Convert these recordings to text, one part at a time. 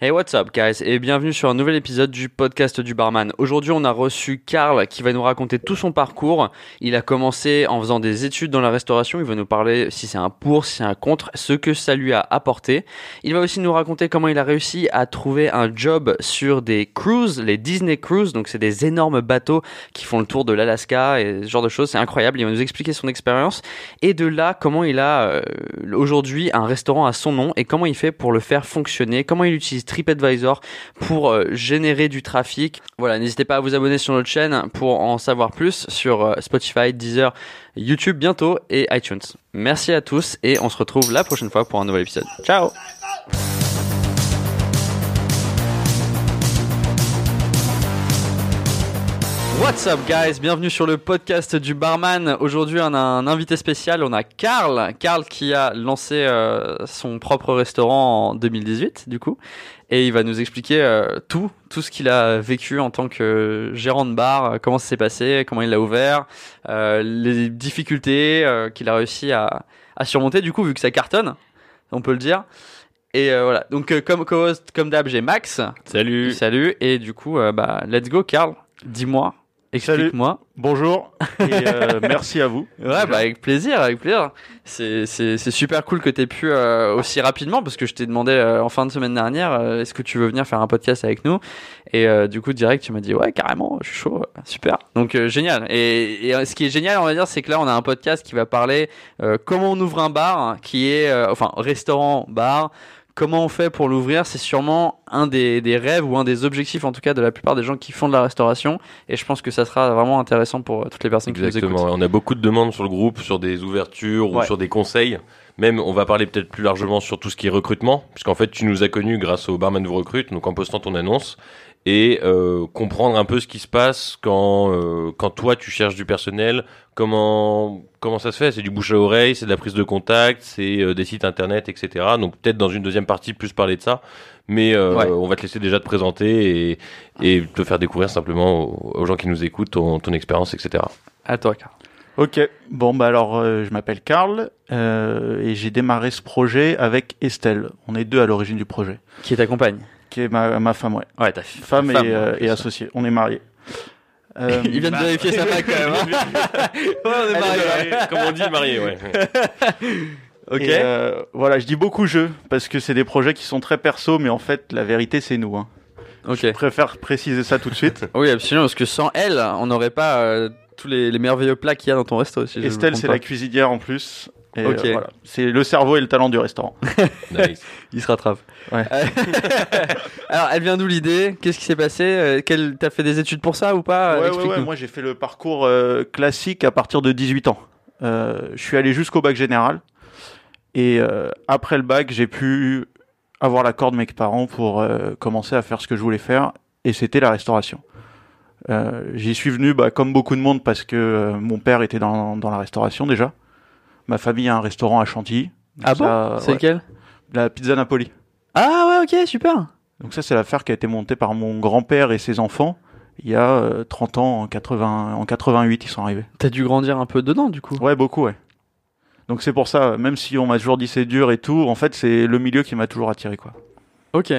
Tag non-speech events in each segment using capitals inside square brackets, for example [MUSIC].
Hey, what's up, guys, et bienvenue sur un nouvel épisode du podcast du barman. Aujourd'hui, on a reçu Karl qui va nous raconter tout son parcours. Il a commencé en faisant des études dans la restauration. Il va nous parler si c'est un pour, si c'est un contre, ce que ça lui a apporté. Il va aussi nous raconter comment il a réussi à trouver un job sur des cruises, les Disney Cruises. Donc, c'est des énormes bateaux qui font le tour de l'Alaska et ce genre de choses. C'est incroyable. Il va nous expliquer son expérience et de là, comment il a euh, aujourd'hui un restaurant à son nom et comment il fait pour le faire fonctionner, comment il utilise TripAdvisor pour euh, générer du trafic. Voilà, n'hésitez pas à vous abonner sur notre chaîne pour en savoir plus sur euh, Spotify, Deezer, YouTube bientôt et iTunes. Merci à tous et on se retrouve la prochaine fois pour un nouvel épisode. Ciao What's up guys, bienvenue sur le podcast du barman. Aujourd'hui on a un invité spécial, on a Karl, Karl qui a lancé euh, son propre restaurant en 2018 du coup et il va nous expliquer euh, tout, tout ce qu'il a vécu en tant que gérant de bar, euh, comment ça s'est passé, comment il l'a ouvert, euh, les difficultés euh, qu'il a réussi à, à surmonter du coup vu que ça cartonne, on peut le dire. Et euh, voilà, donc euh, comme co-host, comme d'hab, j'ai Max. Salut. Salut. Et du coup, bah, let's go, Karl. Dis-moi, explique-moi. Bonjour et euh, [LAUGHS] merci à vous. Ouais, bah avec plaisir, avec plaisir. C'est c'est c'est super cool que t'aies pu euh, aussi rapidement parce que je t'ai demandé euh, en fin de semaine dernière, euh, est-ce que tu veux venir faire un podcast avec nous? Et euh, du coup direct tu m'as dit ouais carrément, je suis chaud, super. Donc euh, génial. Et, et ce qui est génial on va dire c'est que là on a un podcast qui va parler euh, comment on ouvre un bar, hein, qui est euh, enfin restaurant bar. Comment on fait pour l'ouvrir C'est sûrement un des, des rêves ou un des objectifs en tout cas de la plupart des gens qui font de la restauration. Et je pense que ça sera vraiment intéressant pour euh, toutes les personnes qui nous Exactement. écoutent. On a beaucoup de demandes sur le groupe, sur des ouvertures ou sur des conseils. Même, on va parler peut-être plus largement sur tout ce qui est recrutement, puisqu'en fait, tu nous as connus grâce au Barman vous recrute, donc en postant ton annonce, et euh, comprendre un peu ce qui se passe quand euh, quand toi tu cherches du personnel. Comment comment ça se fait? C'est du bouche à oreille, c'est de la prise de contact, c'est euh, des sites internet, etc. Donc peut-être dans une deuxième partie plus parler de ça, mais euh, Ouais. on va te laisser déjà te présenter et et te faire découvrir simplement aux, aux gens qui nous écoutent ton, ton expérience, etc. À toi, Karl. Ok, bon bah alors euh, je m'appelle Karl euh, et j'ai démarré ce projet avec Estelle. On est deux à l'origine du projet, Qui t'accompagne qui est ma, ma femme, ouais. Ouais, ta Femme, femme, et, euh, et associée. On est mariés. [LAUGHS] Euh, Il vient de vérifier sa main quand même. hein. [LAUGHS] ouais, on est mariés. ouais. Comme on dit, marié, ouais. [LAUGHS] Ok. et, euh, voilà, je dis beaucoup je parce que c'est des projets qui sont très perso, mais en fait la vérité c'est nous. Hein. ok. Je préfère préciser ça tout de suite. Oui, absolument, parce que sans elle, on n'aurait pas euh, tous les, les merveilleux plats qu'il y a dans ton resto. Si Estelle c'est la cuisinière en plus. Euh, voilà. C'est le cerveau et le talent du restaurant. [LAUGHS] Nice. Il se rattrape. Ouais. Euh, [LAUGHS] Alors, elle vient d'où l'idée? Qu'est-ce qui s'est passé? Euh. T'as fait des études pour ça ou pas? Ouais, ouais, Explique-nous. ouais, Moi, j'ai fait le parcours euh, classique à partir de 18 ans. Euh, je suis allé jusqu'au bac général. Et euh, après le bac, j'ai pu avoir l'accord de mes parents pour euh, commencer à faire ce que je voulais faire. Et c'était la restauration. Euh, J'y suis venu bah, comme beaucoup de monde parce que euh, mon père était dans, dans la restauration déjà. Ma famille a un restaurant à Chantilly. Ah bon ça, C'est ouais, lequel La pizza Napoli. Ah ouais, ok, super. Donc ça, c'est l'affaire qui a été montée par mon grand-père et ses enfants. Il y a euh, 30 ans, en, 80, en 88, ils sont arrivés. T'as dû grandir un peu dedans, du coup. Ouais, beaucoup, ouais. Donc c'est pour ça, même si on m'a toujours dit c'est dur et tout, en fait, c'est le milieu qui m'a toujours attiré, quoi. Ok.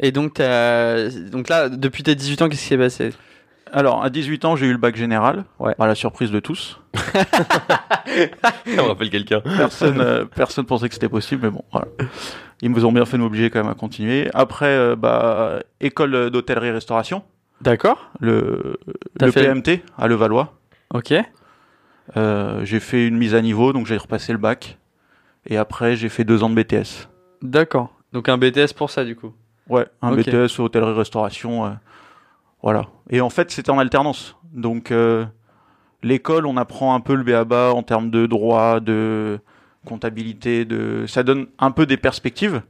Et donc, t'as... donc là, depuis tes 18 ans, qu'est-ce qui s'est passé? Alors, à 18 ans, j'ai eu le bac général. Ouais. À la surprise de tous. [LAUGHS] On rappelle quelqu'un. Personne, euh, personne pensait que c'était possible, mais bon, voilà. Ils nous ont bien fait de m'obliger quand même à continuer. Après, euh, bah, école d'hôtellerie-restauration, D'accord. le, le fait- PMT à Levallois. Ok. Euh, j'ai fait une mise à niveau, donc j'ai repassé le bac. Et après, j'ai fait deux ans de BTS. D'accord. Donc un BTS pour ça, du coup. Ouais, un Ok. BTS hôtellerie-restauration. Voilà. Et en fait, c'était en alternance. Donc, euh, l'école, on apprend un peu le BABA en termes de droit, de comptabilité, de... ça donne un peu des perspectives.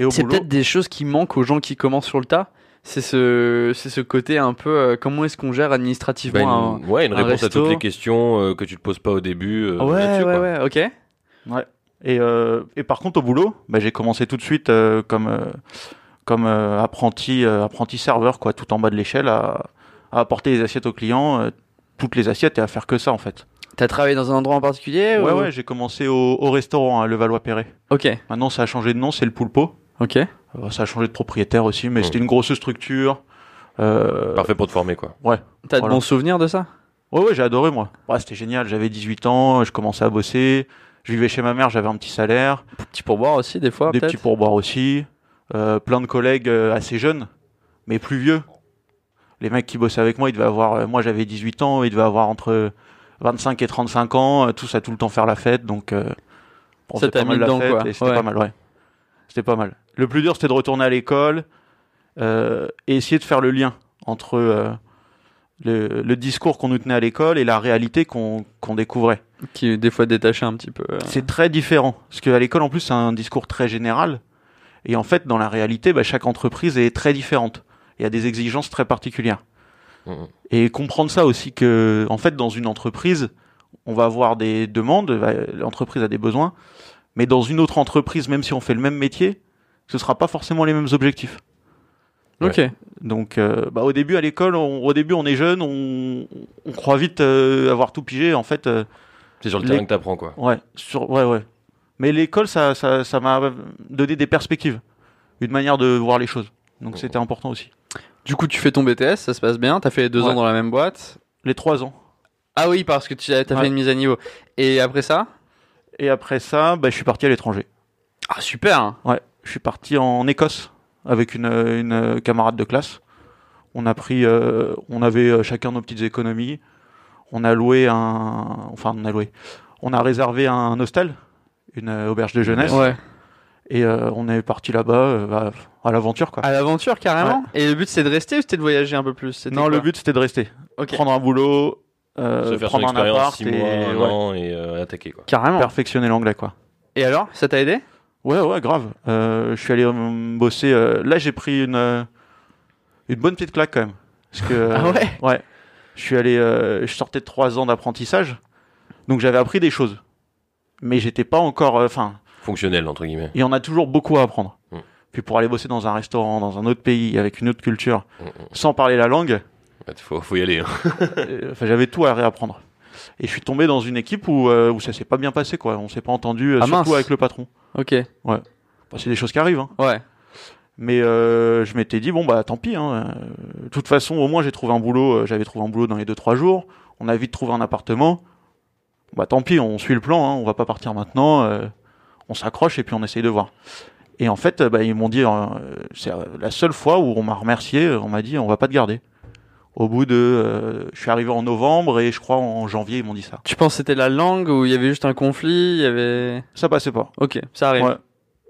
Et au C'est boulot, peut-être des choses qui manquent aux gens qui commencent sur le tas. C'est ce, c'est ce côté un peu euh, comment est-ce qu'on gère Bah, administrativement une, ouais, une un réponse à toutes les questions euh, que tu te poses pas au début. euh, un. Ouais, ouais, quoi. ouais, ok. Ouais. Et, euh, et par contre, au boulot, bah, j'ai commencé tout de suite euh, comme, euh, comme euh, apprenti, euh, apprenti serveur, quoi, tout en bas de l'échelle, à, à apporter les assiettes aux clients, euh, toutes les assiettes et à faire que ça, en fait. T'as travaillé dans un endroit en particulier Ouais, ou- ouais, j'ai commencé au, au restaurant, à Levallois-Perret. Ok, Maintenant, ça a changé de nom, c'est le Poulpo. ok. Euh, ça a changé de propriétaire aussi, mais Mm. c'était une grosse structure. Euh, Parfait pour te former, quoi. T'as de bons souvenirs de ça? Ouais, ouais, j'ai adoré moi. Ouais, c'était génial. J'avais 18 ans, je commençais à bosser. Je vivais chez ma mère, j'avais un petit salaire, Petit pourboire aussi, des fois, des petits pourboires aussi, plein de collègues euh, assez jeunes, mais plus vieux. Les mecs qui bossaient avec moi, ils devaient avoir, euh, moi j'avais 18 ans, ils devaient avoir entre 25 et 35 ans, euh, tous à tout le temps faire la fête, donc euh, on Ça faisait t'a pas mal mis la dedans, fête quoi. et c'était Ouais. pas mal, ouais. C'était pas mal. Le plus dur, c'était de retourner à l'école euh, et essayer de faire le lien entre euh, le, le discours qu'on nous tenait à l'école et la réalité qu'on découvrait. Qui, des fois, détaché un petit peu. euh. C'est très différent. Parce qu'à l'école, en plus, c'est un discours très général. Et en fait, dans la réalité, bah, chaque entreprise est très différente. Il y a des exigences très particulières. Mhm. Et comprendre ça aussi que, en fait, dans une entreprise, on va avoir des demandes, va- l'entreprise a des besoins, mais dans une autre entreprise, même si on fait le même métier, ce sera pas forcément les mêmes objectifs. Ok. Donc, euh, bah, au début, à l'école, on- au début, on est jeune, on, on croit vite euh, avoir tout pigé. En fait, euh, C'est sur le Les- terrain que t'apprends, quoi. Ouais, sur, ouais, ouais. Mais l'école, ça, ça, ça m'a donné des perspectives, une manière de voir les choses. Donc Oh. c'était important aussi. Du coup, tu fais ton BTS, ça se passe bien. T'as fait les deux Ouais. ans dans la même boîte. Les trois ans. Ah oui, parce que tu as Ouais. fait une mise à niveau. Et après ça? Et après ça, bah, je suis parti à l'étranger. Ah, super Ouais, je suis parti en Écosse avec une, une camarade de classe. On a pris, euh, on avait euh, chacun nos petites économies. On a loué un, enfin on a loué, on a réservé un hostel, une euh, auberge de jeunesse, Ouais. et euh, on est parti là-bas euh, à, à l'aventure quoi. À l'aventure, carrément Et le but, c'est de rester ou c'était de voyager un peu plus? C'était Non, le but c'était de rester. Prendre un boulot, euh, Se faire son prendre un expérience appart 6 et mois, un ouais, an et euh, attaquer, quoi. Carrément. perfectionner l'anglais quoi. Et alors, ça t'a aidé? Ouais ouais grave. Euh, je suis allé bosser. euh, là j'ai pris une une bonne petite claque quand même. Parce que [LAUGHS] Ah ouais? ouais. Je suis allé, euh, je sortais de trois ans d'apprentissage, donc j'avais appris des choses, mais j'étais pas encore. euh, Enfin, Fonctionnel, entre guillemets. il y en a toujours beaucoup à apprendre. Mm. Puis pour aller bosser dans un restaurant, dans un autre pays, avec une autre culture, Mm, mm. sans parler la langue, Ouais, Faut, faut y aller. hein. Euh, enfin j'avais tout à réapprendre. Et je suis tombé dans une équipe où, euh, où ça s'est pas bien passé quoi. On s'est pas entendu, euh, Ah, surtout mince. avec le patron. Ok. Bah, c'est des choses qui arrivent. Hein. Ouais. Mais euh, je m'étais dit bon bah tant pis. Hein. De toute façon au moins j'ai trouvé un boulot. J'avais trouvé un boulot dans les deux trois jours. On a vite trouvé un appartement. Bah tant pis, on suit le plan. Hein. On va pas partir maintenant. euh, on s'accroche et puis on essaye de voir. Et en fait, bah, ils m'ont dit, euh, c'est euh, la seule fois où on m'a remercié, euh, on m'a dit, on va pas te garder. Au bout de, euh, je suis arrivé en novembre et je crois en janvier ils m'ont dit ça. Tu penses que c'était la langue ou il y avait juste un conflit Il y avait. Ça passait pas. Ok, ça arrive. Ouais.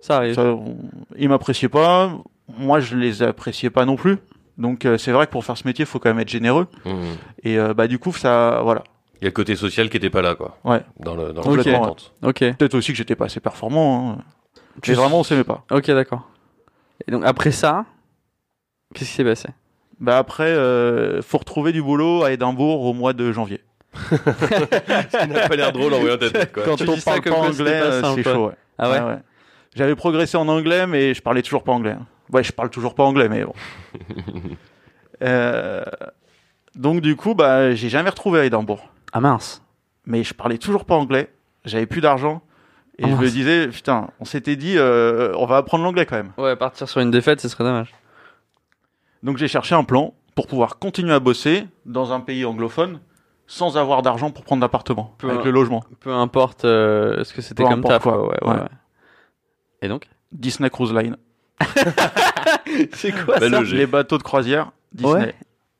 Ça arrive. Ça, on- ils m'appréciaient pas. Moi, je les appréciais pas non plus. Donc, euh, c'est vrai que pour faire ce métier, il faut quand même être généreux. Mm. Et euh, bah, du coup, ça, voilà. Il y a le côté social qui était pas là, quoi. Ouais. Dans le, dans le attente. Ok. Peut-être aussi que j'étais pas assez performant. Hein. Tu- Mais vraiment, on s'aimait pas. Ok, d'accord. Et donc après ça, qu'est-ce qui s'est passé? Bah après, euh, faut retrouver du boulot à Édimbourg au mois de janvier. [LAUGHS] Ça n'a pas l'air drôle en voyant ta tête, quoi. Quand Tu on dis ça parle comme pas anglais, euh, c'est chaud. Ouais. Ah ouais. J'avais progressé en anglais, mais je parlais toujours pas anglais. hein. Ouais, je parle toujours pas anglais, mais bon. [LAUGHS] Euh, donc du coup, bah, j'ai jamais retrouvé à Édimbourg. Ah mince. mais je parlais toujours pas anglais. J'avais plus d'argent. Et Ah je me disais, putain, on s'était dit, euh, on va apprendre l'anglais quand même. Ouais, partir sur une défaite, ce serait dommage. Donc j'ai cherché un plan pour pouvoir continuer à bosser dans un pays anglophone sans avoir d'argent pour prendre d'appartement Peu- avec le logement. Peu importe euh, ce que c'était comme importe taf. quoi. quoi, Ouais, ouais, Ouais. ouais. Et donc Disney Cruise Line. [LAUGHS] C'est quoi Belle ça logique. Les bateaux de croisière, Disney. Ouais.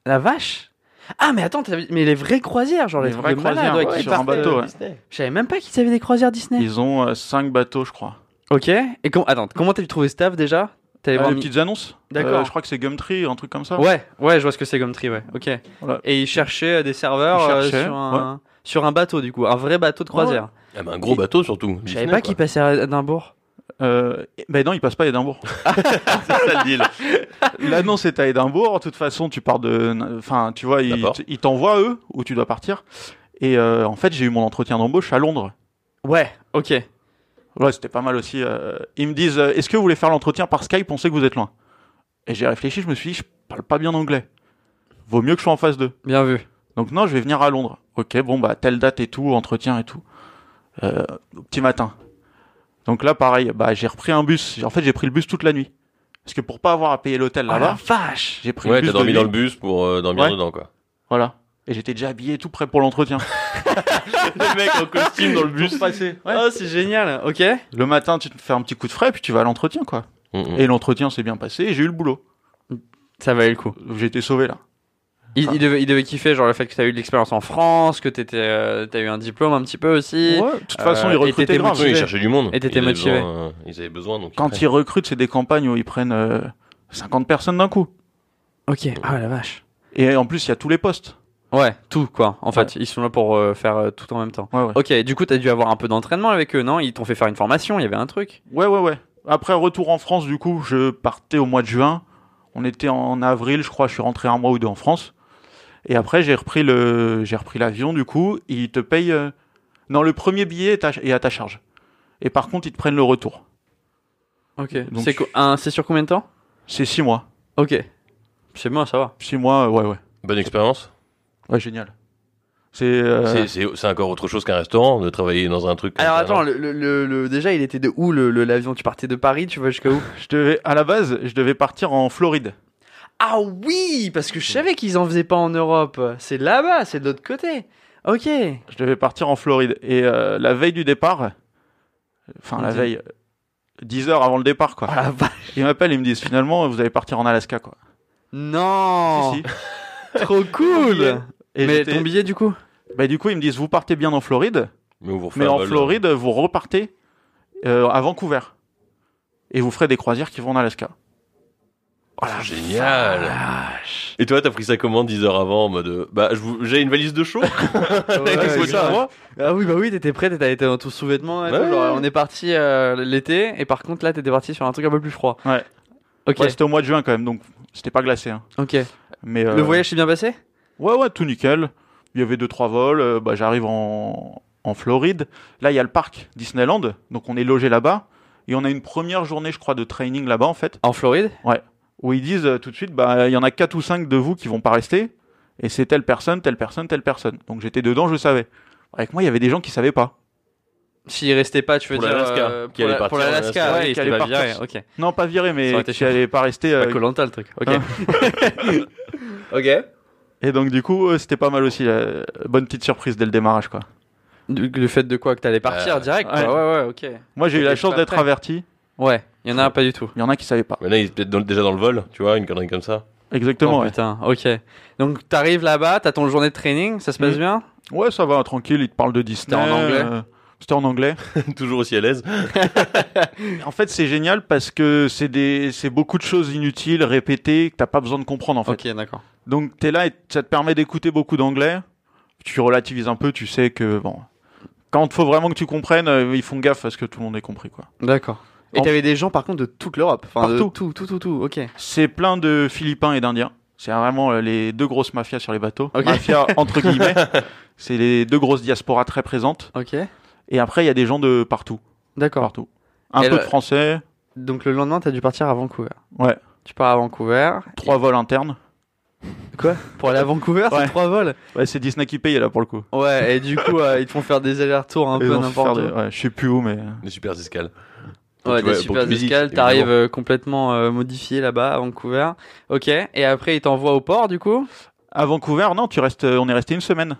La vache Ah mais attends, t'as- mais les vraies croisières, genre les, Les trucs vraies de croisières, ouais, qui sur un partent, bateau, euh, ouais. Je savais même pas qu'ils avaient des croisières Disney. Ils ont euh, cinq bateaux, je crois. Ok. Et com- attends, comment t'as trouvé ce taf déjà? Ah, voir les mi- petites annonces D'accord. Euh, je crois que c'est Gumtree, un truc comme ça. Ouais, ouais, je vois ce que c'est comme tri, ouais. Ok. Voilà. Et ils cherchaient euh, des serveurs Ils euh, cherchaient, sur, un, sur un bateau, du coup, un vrai bateau de croisière. Ah, bah, un gros bateau, surtout. Je savais pas qu'ils passaient à Édimbourg. Euh, ben non, ils passent pas à Édimbourg. [LAUGHS] [LAUGHS] C'est ça le deal. L'annonce est à Édimbourg. De toute façon, tu pars de. Enfin, tu vois, ils, t'envoient eux où tu dois partir. Et euh, en fait, j'ai eu mon entretien d'embauche à Londres. Ouais, ok. Ouais, c'était pas mal aussi. euh, Ils me disent euh, Est-ce que vous voulez faire l'entretien par Skype? On sait que vous êtes loin. Et j'ai réfléchi, je me suis dit Je parle pas bien anglais. Vaut mieux que je sois en phase 2. Bien vu. Donc, non, je vais venir à Londres. Ok, bon, bah, telle date et tout, entretien et tout. Euh, petit matin. Donc là, pareil, bah, j'ai repris un bus. En fait, j'ai pris le bus toute la nuit. Parce que pour pas avoir à payer l'hôtel Oh la là-bas, vache j'ai pris Ouais, le bus t'as de dormi dans le bus pour euh, dormir Ouais. dedans, quoi. Voilà. Et j'étais déjà habillé tout prêt pour l'entretien. [LAUGHS] [LAUGHS] Le mec en costume dans le bus. passé. Ouais. Oh, c'est génial. Ok. Le matin, tu te fais un petit coup de frais, puis tu vas à l'entretien, quoi. Mm, mm. Et l'entretien s'est bien passé, et j'ai eu le boulot. Ça valait le coup. J'ai été sauvé là. Il, il devait, il devait kiffer, genre le fait que t'as eu de l'expérience en France, que t'étais, euh, t'as eu un diplôme un petit peu aussi. Ouais, de toute façon, Euh, ils recrutaient grave. Oui, motivé. ils cherchaient du monde. Et t'étais Ils avaient motivé. besoin, euh, ils avaient besoin, donc. Quand ils recrutent, c'est des campagnes où ils prennent euh, 50 personnes d'un coup. Ok. Ah la vache. Et en plus, il y a tous les postes. Ouais, tout quoi. En fait, ils sont là pour euh, faire euh, tout en même temps. Ouais, ouais. Ok, du coup, t'as dû avoir un peu d'entraînement avec eux, non? Ils t'ont fait faire une formation, il y avait un truc. Ouais, ouais, ouais. Après, retour en France, du coup, je partais au mois de juin. On était en avril, je crois, je suis rentré un mois ou deux en France. Et après, j'ai repris le, j'ai repris l'avion, du coup, ils te payent, euh, non, le premier billet est à, est à ta charge. Et par contre, ils te prennent le retour. Ok. Donc- C'est co- un- c'est sur combien de temps? C'est six mois. Ok. C'est moi, ça va. Six mois, euh, ouais, ouais. Bonne expérience. Ouais, génial. C'est, euh, C'est- C'est c'est encore autre chose qu'un restaurant, de travailler dans un truc. Alors attends, non le, le- le- le- déjà, il était de où le- le- l'avion? Tu partais de Paris, tu vas jusqu'à où? Je devais, à la base, je devais partir en Floride. Ah oui, parce que je savais qu'ils en faisaient pas en Europe. C'est là-bas, c'est de l'autre côté. Ok. Je devais partir en Floride. Et euh, la veille du départ, enfin, la veille, euh, 10 heures avant le départ, quoi. Vache. Ils m'appellent, ils me disent, finalement, vous allez partir en Alaska, quoi. Non. Si, si. [LAUGHS] Trop cool. Et Mais ton billet du coup? Bah, du coup, ils me disent, vous partez bien en Floride, Mais, vous en vol, Floride, vous repartez euh, à Vancouver. Et vous ferez des croisières qui vont en Alaska. Oh, c'est génial. Et toi, t'as pris ça comment 10 heures avant en mode euh, Bah, j'ai une valise de chaud. [LAUGHS] [LAUGHS] Ouais, ça. moi. Ah oui, bah oui, t'étais prêt, t'étais été dans tout sous-vêtement. Ouais, ouais. on est parti euh, l'été, et par contre là, t'étais parti sur un truc un peu plus froid. Ouais. Ok. Ouais, c'était au mois de juin quand même, donc c'était pas glacé. Hein. ok. Mais, euh, Le voyage s'est bien passé? Ouais, ouais, tout nickel. Il y avait deux, trois vols. euh, bah, J'arrive en, en Floride. Là, il y a le parc Disneyland. Donc, on est logé là-bas. Et on a une première journée, je crois, de training là-bas, en fait. En Floride? Où ils disent euh, tout de suite, bah, il y en a quatre ou cinq de vous qui vont pas rester. Et c'est telle personne, telle personne, telle personne. Donc, j'étais dedans, je savais. Avec moi, il y avait des gens qui savaient pas. S'il restait pas, tu veux Pour dire euh, qui pour, la- l'Alaska, Alaska, ouais, qui allait pas. Ok. Non, pas aurait mais qui allait pas rester. euh, Pas le truc. Ok. Hein. [LAUGHS] ok. Et donc, du coup, c'était pas mal aussi. la bonne petite surprise dès le démarrage, quoi. Du- Le fait de quoi que t'allais partir Euh, direct ouais. quoi. Ouais, ouais, ok. Moi, j'ai eu la chance d'être averti. Ouais, il y en a pas du tout. Il y en a qui savaient pas. Mais là, il est peut-être dans- déjà dans le vol, tu vois, une connerie comme ça. Exactement, Oh, ouais. putain, ok. Donc t'arrives là-bas, t'as ton journée de training, ça se passe Mhm. bien? Ouais, ça va, tranquille. Ils te parlent de Disney. C'était en anglais euh, C'était en anglais. [LAUGHS] Toujours aussi à l'aise. [LAUGHS] En fait, c'est génial parce que c'est des, c'est beaucoup de choses inutiles, répétées, que t'as pas besoin de comprendre en fait. Ok, d'accord. Donc t'es là et ça te permet d'écouter beaucoup d'anglais. Tu relativises un peu, tu sais que bon, quand il faut vraiment que tu comprennes, euh, ils font gaffe à ce que tout le monde ait compris quoi. D'accord. Et t'avais des gens par contre de toute l'Europe, enfin de Partout. tout, tout, tout, tout. Ok. C'est plein de Philippins et d'Indiens. C'est vraiment euh, les deux grosses mafias sur les bateaux. Ok. Mafia [LAUGHS] entre guillemets. c'est les deux grosses diasporas très présentes. Ok. Et après, il y a des gens de partout, D'accord. partout. Un Et peu le- de français. Donc le lendemain, t'as dû partir à Vancouver. Ouais. Tu pars à Vancouver. Trois vols internes. Quoi? Pour aller à Vancouver, c'est trois vols? Ouais, c'est Disney qui paye là pour le coup. Ouais. Et du coup, euh, ils te font faire des allers-rets-rurs un Ils peu n'importe faire où. des- Ouais, je sais plus où, mais. Des super escales. Ouais, des vois, pour super escales. T'arrives euh, complètement euh, modifié là-bas à Vancouver. Ok. Et après, ils t'envoient au port du coup? À Vancouver, non, tu restes, on est resté une semaine.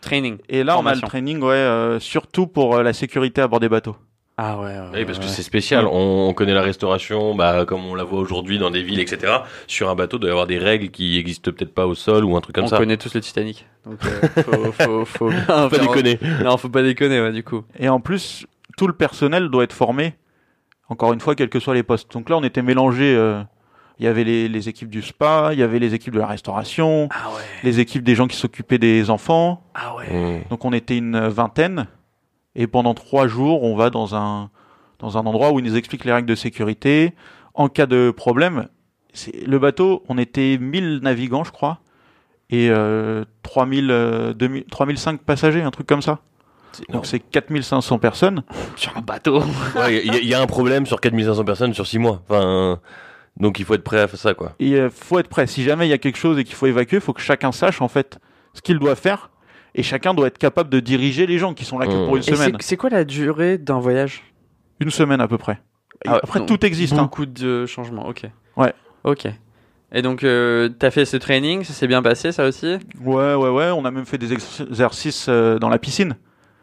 Training. Et là, on a Formation. le training, ouais, euh, surtout pour euh, la sécurité à bord des bateaux. Ah ouais. ouais, Oui, parce que ouais. c'est spécial. On, on connaît la restauration, bah, comme on la voit aujourd'hui dans des villes, etc. Sur un bateau, il doit y avoir des règles qui existent peut-être pas au sol ou un truc comme on ça. connaît tous le Titanic. Donc euh, faut, faut, faut [LAUGHS] Faut pas déconner. [LAUGHS] Non, faut pas déconner, ouais, du coup. Et en plus, tout le personnel doit être formé, encore une fois, quels que soient les postes. Donc là, on était mélangés. euh, Il y avait les, les équipes du spa, il y avait les équipes de la restauration, Ah ouais. les équipes des gens qui s'occupaient des enfants. Ah ouais. Mmh. Donc on était une vingtaine. Et pendant trois jours, on va dans un, dans un endroit où ils nous expliquent les règles de sécurité. En cas de problème, c'est le bateau, on était 1000 navigants, je crois, et euh, 3000, euh, 2000, 3005 passagers, un truc comme ça. Donc c'est 4500 personnes. [LAUGHS] Sur un bateau. [LAUGHS] Ouais, Il y, a- il y a un problème sur 4500 personnes sur 6 mois. Enfin, donc il faut être prêt à faire ça, quoi. Il faut être prêt. Si jamais il y a quelque chose et qu'il faut évacuer, il faut que chacun sache en fait ce qu'il doit faire. Et chacun doit être capable de diriger les gens qui sont là que Mmh. pour une Et semaine. c'est- quoi la durée d'un voyage? Une semaine à peu près. Ah Après, donc, tout existe. hein. Beaucoup de changements, ok. Ouais. Ok. Et donc, euh, t'as fait ce training, ça s'est bien passé, ça aussi? Ouais, ouais, ouais. On a même fait des exercices euh, dans la piscine.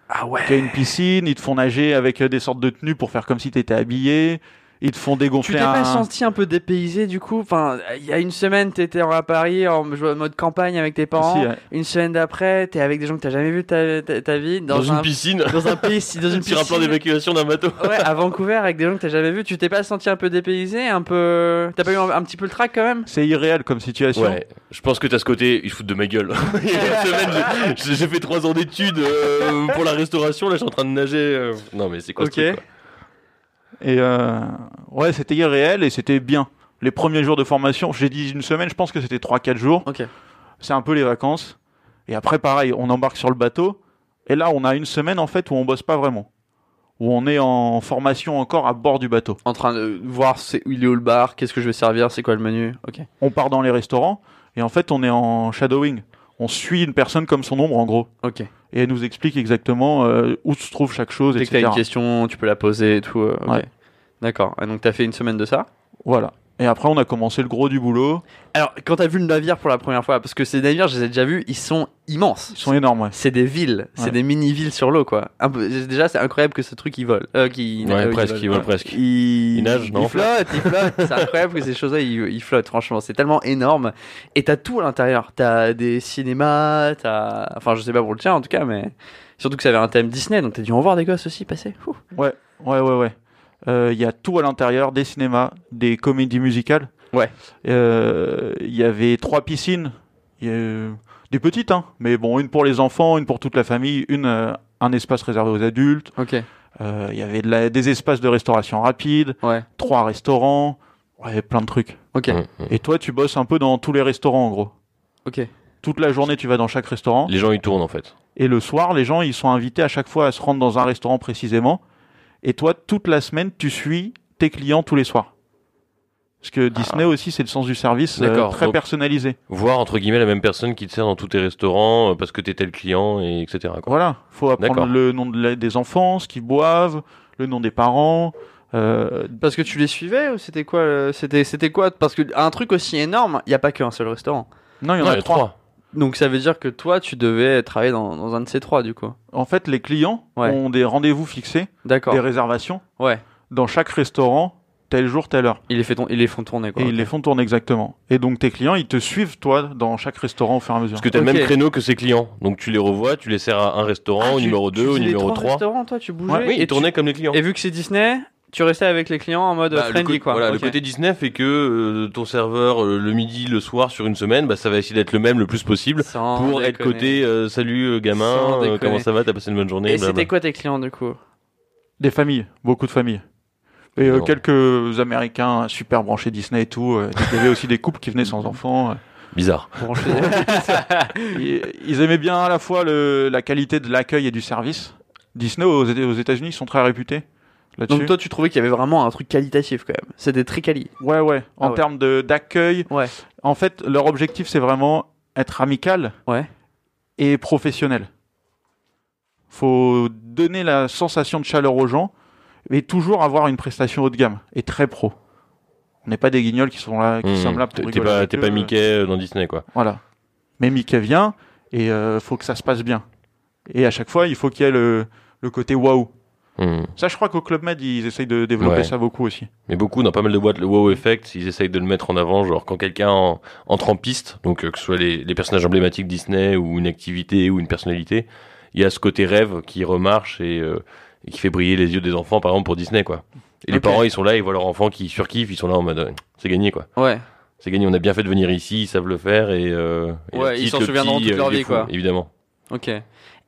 Ah ouais. Il y a une piscine, ils te font nager avec euh, des sortes de tenues pour faire comme si t'étais habillé. Ils te font Tu dégonfler t'es pas un... senti un peu dépaysé du coup Enfin, il y a une semaine, t'étais à Paris en mode campagne avec tes parents. Si, ouais. Une semaine d'après, t'es avec des gens que t'as jamais vu ta, ta, ta vie dans, Dans, un une piscine, dans un pays, dans [LAUGHS] une sur un plan piscine. d'évacuation d'un bateau. Ouais, à Vancouver avec des gens que t'as jamais vu. Tu t'es pas senti un peu dépaysé, un peu T'as pas eu un, un petit peu le trac quand même? C'est irréel comme situation. Ouais, je pense que t'as ce côté, ils se foutent de ma gueule. [LAUGHS] Il y a une semaine, j'ai- fait trois ans d'études euh, pour la restauration, là je suis en train de nager. euh. Non mais c'est quoi Ok. ce truc quoi? Et euh, ouais, c'était irréel et c'était bien. Les premiers jours de formation, j'ai dit une semaine, je pense que c'était 3-4 jours. C'est un peu les vacances. Et après, pareil, on embarque sur le bateau. Et là, on a une semaine en fait où on bosse pas vraiment. Où on est en formation encore à bord du bateau. En train de voir c'est, il est où le bar, qu'est-ce que je vais servir, c'est quoi le menu? Ok. On part dans les restaurants. Et en fait, on est en shadowing. On suit une personne comme son ombre en gros. Ok. Et elle nous explique exactement euh, où se trouve chaque chose, Dès que t'as etc. une question, tu peux la poser et tout. euh, ok. Ouais. D'accord. Et donc t'as fait une semaine de ça? Voilà. Et après, on a commencé le gros du boulot. Alors, quand t'as vu le navire pour la première fois, parce que ces navires, je les ai déjà vus, ils sont immenses. Ils sont énormes, ouais. C'est des villes, c'est Ouais. des mini-villes sur l'eau, quoi. Un peu, déjà, c'est incroyable que ce truc il vole. Euh, qui, Ouais, euh, presque, vole. ils volent presque. Il, Il nage, non Il flotte, il [LAUGHS] flotte. c'est incroyable que ces choses-là, ils, ils flottent, franchement. C'est tellement énorme. Et t'as tout à l'intérieur. T'as des cinémas, t'as. Enfin, je sais pas pour le tien, en tout cas, mais. Surtout que ça avait un thème Disney, donc t'as dû en voir des gosses aussi passer. Ouh. Ouais, ouais, ouais, ouais. Euh, Il y a tout à l'intérieur, des cinémas, des comédies musicales. Ouais. Euh, Il y avait trois piscines. Y a- Des petites, hein. Mais bon, une pour les enfants, une pour toute la famille, une euh, un espace réservé aux adultes. Ok. Euh, Il y avait de la- des espaces de restauration rapide, Ouais. trois restaurants, ouais, plein de trucs. Ok. Hum, hum. Et toi, tu bosses un peu dans tous les restaurants, en gros. Ok. Toute la journée, tu vas dans chaque restaurant. Les gens ils tournent en fait. Et le soir, les gens, ils sont invités à chaque fois à se rendre dans un restaurant précisément. Et toi, toute la semaine, tu suis tes clients tous les soirs. Parce que Disney aussi, c'est le sens du service euh, D'accord, très donc- personnalisé. Voir entre guillemets la même personne qui te sert dans tous tes restaurants euh, parce que t'es tel client et etc. Quoi. Voilà, faut apprendre le nom de la- des enfants, ce qu'ils boivent, le nom des parents. euh, Parce que tu les suivais ou c'était quoi euh, C'était c'était quoi? Parce que un truc aussi énorme, il y a pas qu'un seul restaurant. Non, il y en Non, a il y a trois. trois. Donc ça veut dire que toi, tu devais travailler dans, dans un de ces trois, du coup. En fait, les clients Ouais. ont des rendez-vous fixés, des réservations Ouais. dans chaque restaurant, tel jour, telle heure. Ils les, fait ton- ils les font tourner, quoi. Et ils les font tourner exactement. Et donc tes clients, ils te suivent toi dans chaque restaurant au fur et à mesure. Parce que t'as Ok. le même créneau que ses clients. Donc tu les revois, tu les sers à un restaurant, Ah, au tu- numéro tu 2, au numéro trois 3. restaurants, toi, tu bougeais. Ouais, Oui, et ils tu- tournaient comme les clients. Et vu que c'est Disney, tu restais avec les clients en mode Bah, friendly, quoi. Voilà, le côté Disney fait que euh, ton serveur euh, le midi, le soir sur une semaine, bah, ça va essayer d'être le même le plus possible Sans pour être déconner. côté euh, salut gamin, euh, comment ça va, t'as passé une bonne journée. Et c'était quoi tes clients, du coup? Des familles, beaucoup de familles. Et euh, quelques Américains super branchés Disney et tout. euh, Il y avait aussi des couples qui venaient sans enfants. euh. Bizarre. [LAUGHS] Ils, ils aimaient bien à la fois le, la qualité de l'accueil et du service. Disney aux, aux États-Unis ils sont très réputés. Donc toi, tu trouvais qu'il y avait vraiment un truc qualitatif, quand même. C'était très quali. ouais, ouais. En Ah ouais. termes de- d'accueil, Ouais. en fait, leur objectif c'est vraiment être amical Ouais. et professionnel. Faut donner la sensation de chaleur aux gens, mais toujours avoir une prestation haut de gamme et très pro. On n'est pas des guignols qui sont là, qui Mmh. sont là pour T'es pas, pas Mickey euh, dans Disney quoi. Voilà. Mais Mickey vient et euh, faut que ça se passe bien. Et à chaque fois, il faut qu'il y ait le, le côté waouh. Hmm. Ça, je crois qu'au Club Med, ils essayent de développer Ouais. ça beaucoup aussi. Mais beaucoup, dans pas mal de boîtes, le wow effect, ils essayent de le mettre en avant, genre quand quelqu'un en- entre en piste, donc euh, que ce soit les, les personnages emblématiques Disney ou une activité ou une personnalité, il y a ce côté rêve qui remarche et, euh, et qui fait briller les yeux des enfants, par exemple pour Disney quoi. Et les parents, ils sont là, ils voient leur enfant qui surkiffe, ils sont là en mode, euh, c'est gagné quoi. Ouais. C'est gagné, on a bien fait de venir ici, ils savent le faire et, et Ouais, ils s'en souviendront petit, toute leur vie, fou, quoi. Évidemment. Ok.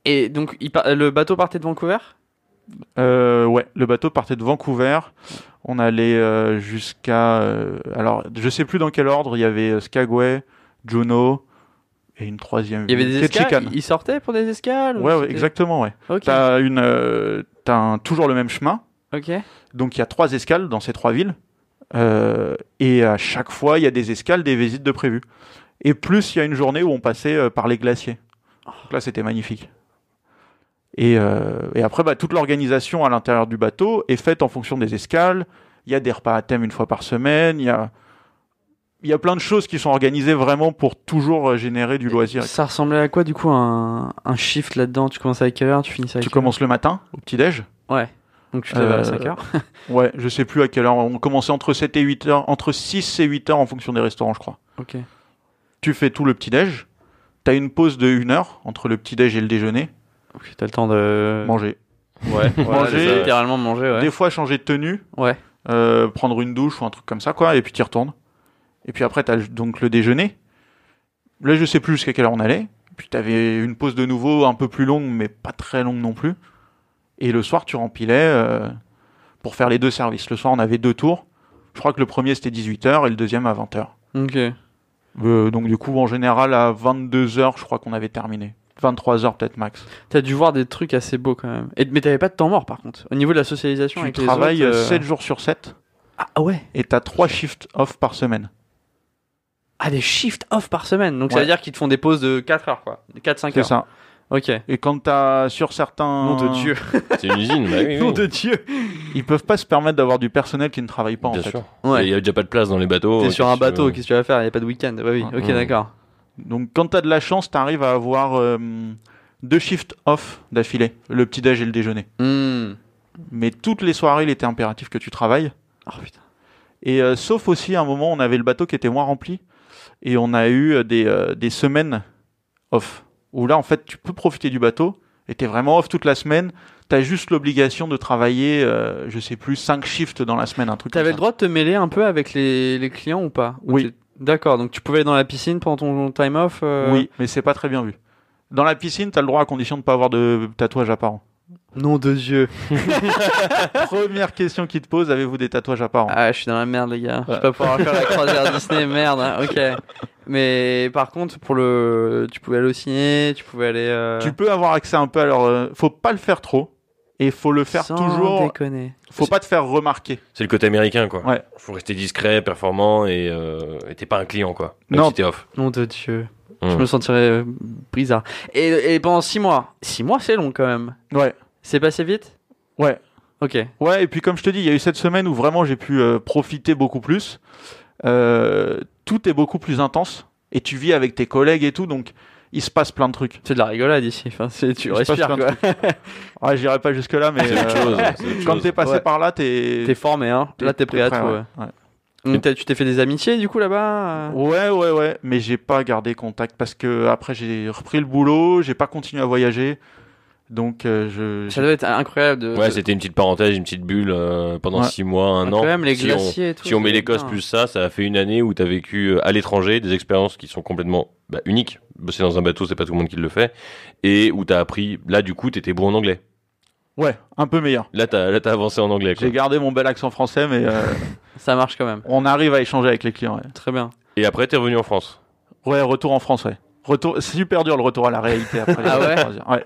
Et donc, il par- le bateau partait de Vancouver? Euh, ouais, le bateau partait de Vancouver. On allait euh, jusqu'à. euh, alors, je sais plus dans quel ordre. Il y avait euh, Skagway, Juneau et une troisième. Il y avait ville, des escales Ils sortaient pour des escales ou Ouais, ouais, c'était- exactement, ouais. Ok. T'as une, euh, t'as un- toujours le même chemin. Ok. Donc il y a trois escales dans ces trois villes. Euh, et à chaque fois, il y a des escales, des visites de prévues. Et plus, il y a une journée où on passait euh, par les glaciers. Donc là, c'était magnifique. Et, euh, et après, bah, toute l'organisation à l'intérieur du bateau est faite en fonction des escales, Il y a des repas à thème une fois par semaine. Il y a, il y a plein de choses qui sont organisées vraiment pour toujours euh, générer du loisir. Ça ressemblait à quoi du coup un, un shift là-dedans? Tu commences avec quelle heure? Tu finis avec Tu commences le matin au petit-déj. Ouais. Donc tu te lèves à Euh, 5 heures. [LAUGHS] Ouais, je sais plus à quelle heure. On commençait entre 7 et 8 heures, entre 6 et 8 heures en fonction des restaurants, je crois. Ok. Tu fais tout le petit-déj. T'as une pause de 1 heure entre le petit-déj et le déjeuner. T'as le temps de. Manger. Ouais. voilà, [LAUGHS] Manger. littéralement manger, ouais. Des fois, changer de tenue. Ouais. euh, prendre une douche ou un truc comme ça, quoi. Et puis tu retournes. Et puis après, t'as donc le déjeuner. Là, je sais plus jusqu'à quelle heure on allait. Puis t'avais une pause de nouveau un peu plus longue, mais pas très longue non plus. Et le soir, tu rempilais euh, pour faire les deux services. Le soir, on avait deux tours. Je crois que le premier c'était 18h et le deuxième à 20h. Ok. Euh, donc du coup, en général, à 22h, je crois qu'on avait terminé. 23h peut-être max. T'as dû voir des trucs assez beaux quand même. Et, mais t'avais pas de temps mort par contre. Au niveau de la socialisation Tu avec les travailles autres, euh, 7 jours sur 7 Ah ouais. et t'as 3 shifts off par semaine. Ah des shifts off par semaine. Donc ça Ouais. veut dire qu'ils te font des pauses de 4 heures quoi. 4-5 C'est heures. ça. Ok. Et quand t'as sur certains... Nom de Dieu. [LAUGHS] C'est une usine, bah oui, oui. Nom de Dieu. Ils peuvent pas se permettre d'avoir du personnel qui ne travaille pas Bien en fait. sûr. Ouais. Il y a déjà pas de place dans les bateaux. T'es sur un bateau, veux qu'est-ce que tu vas faire? Il y a pas de week-end. Bah oui. Ok d'accord. Donc quand t'as de la chance, t'arrives à avoir euh, deux shifts off d'affilée, le petit déj et le déjeuner. Hmm. Mais toutes les soirées, il était impératif que tu travailles. Oh putain. Et euh, sauf aussi à un moment, on avait le bateau qui était moins rempli et on a eu euh, des, euh, des semaines off où là en fait tu peux profiter du bateau et t'es vraiment off toute la semaine. T'as juste l'obligation de travailler, euh, je sais plus, cinq shifts dans la semaine, un truc. T'avais le droit de te mêler un peu avec les, les clients ou pas? Ou Oui. D'accord. Donc tu pouvais aller dans la piscine pendant ton time off. euh, Oui, mais c'est pas très bien vu. Dans la piscine, t'as le droit à condition de pas avoir de tatouages apparents. Nom de Dieu. [LAUGHS] [LAUGHS] Première question qu'ils te posent, avez-vous des tatouages apparents? Ah, je suis dans la merde, les gars. Je vais pas pouvoir faire la croisière [LAUGHS] Disney, merde. hein. Ok. Mais par contre, pour le, tu pouvais aller au ciné, tu pouvais aller. euh, Tu peux avoir accès un peu à leur... euh, Faut pas le faire trop. Et faut le faire sans toujours... déconner. Faut pas te faire remarquer. C'est le côté américain, quoi. Ouais. Faut rester discret, performant et euh, t'es pas un client, quoi. Même Non. si t'es off. Nom de Dieu. Hum. Je me sentirais euh, bizarre. Et, et pendant six mois. Six mois, c'est long quand même. Ouais. C'est passé vite? Ouais. Ok. Ouais, et puis comme je te dis, il y a eu cette semaine où vraiment j'ai pu euh, profiter beaucoup plus. Euh, tout est beaucoup plus intense. Et tu vis avec tes collègues et tout, donc il se passe plein de trucs. C'est de la rigolade ici. Enfin, c'est, tu Il respires quoi. [LAUGHS] Ouais, j'irai pas jusque là, mais euh, chose. quand chose. t'es passé Ouais. par là, t'es. T'es formé, hein. Là, t'es prêt à tout. ouais. ouais. Ouais. Donc, t'as- tu t'es fait des amitiés du coup là-bas euh Ouais, ouais, ouais, mais j'ai pas gardé contact parce que après j'ai repris le boulot, j'ai pas continué à voyager, donc euh, je. Ça doit être incroyable de. Ouais, de- c'était une petite parenthèse, une petite bulle euh, pendant Ouais. six mois, un an. même, les si glaciers on, et tout, si on met l'Écosse plus ça, ça a fait une année où t'as vécu euh, à l'étranger des expériences qui sont complètement bah, uniques. Bosser dans un bateau, c'est pas tout le monde qui le fait. Et où t'as appris, là du coup, t'étais bon en anglais. Ouais, un peu meilleur. Là, t'as là, t'as avancé en anglais. J'ai gardé mon bel accent français, mais euh, [LAUGHS] Ça marche quand même. on arrive à échanger avec les clients. Ouais, Très bien. Et après, t'es revenu en France. Ouais, retour en France, ouais. Retour, c'est super dur le retour à la réalité après. les [LAUGHS] Ah ouais? Ouais.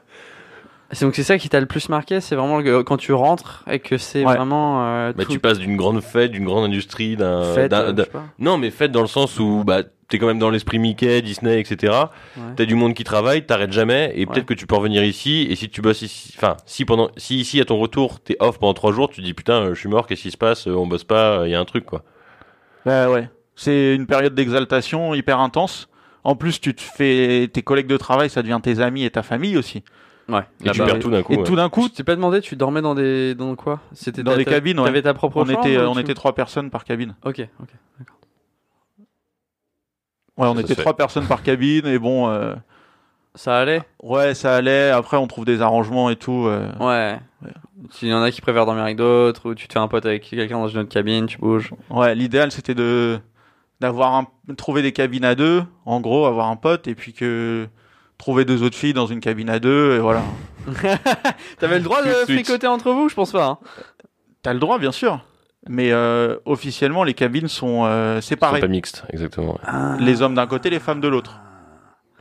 C'est donc c'est ça qui t'a le plus marqué, c'est vraiment le- quand tu rentres et que c'est Ouais. vraiment euh, Bah, tout tu passes d'une grande fête, d'une grande industrie, d'un. euh. Non, mais fête dans le sens où bah, t'es quand même dans l'esprit Mickey, Disney, etc. Ouais. T'as du monde qui travaille, t'arrêtes jamais, et Ouais. peut-être que tu peux revenir ici, et si tu bosses ici, enfin, si pendant, si ici à ton retour, t'es off pendant trois jours, tu te dis putain, euh, je suis mort, qu'est-ce qui se passe, Euh, on bosse pas, il y a un truc, quoi. Bah ouais. C'est une période d'exaltation hyper intense. En plus, tu te fais tes collègues de travail, ça devient tes amis et ta famille aussi. Ouais. Et tu perds tout d'un coup. et ouais. tout d'un coup, Je t'ai pas demandé, tu dormais dans des dans quoi? C'était Dans des cabines, ouais. T'avais ta propre on chambre était, on tu- était trois personnes par cabine. Ok, ok. Ouais, on Ça était trois personnes par cabine et bon, euh, Ça allait? Ouais, ça allait. Après, on trouve des arrangements et tout. euh. Ouais. S'il y en a qui préfèrent dormir avec d'autres, ou tu te fais un pote avec quelqu'un dans une autre cabine, tu bouges. Ouais, l'idéal c'était de d'avoir un, trouver des cabines à deux, en gros, avoir un pote et puis que trouver deux autres filles dans une cabine à deux et voilà. [LAUGHS] T'avais le droit de fricoter entre vous Je pense pas. hein. T'as le droit, bien sûr, mais euh, officiellement les cabines sont euh, C'est séparées. pas mixte, exactement. ouais. Les hommes d'un côté, les femmes de l'autre.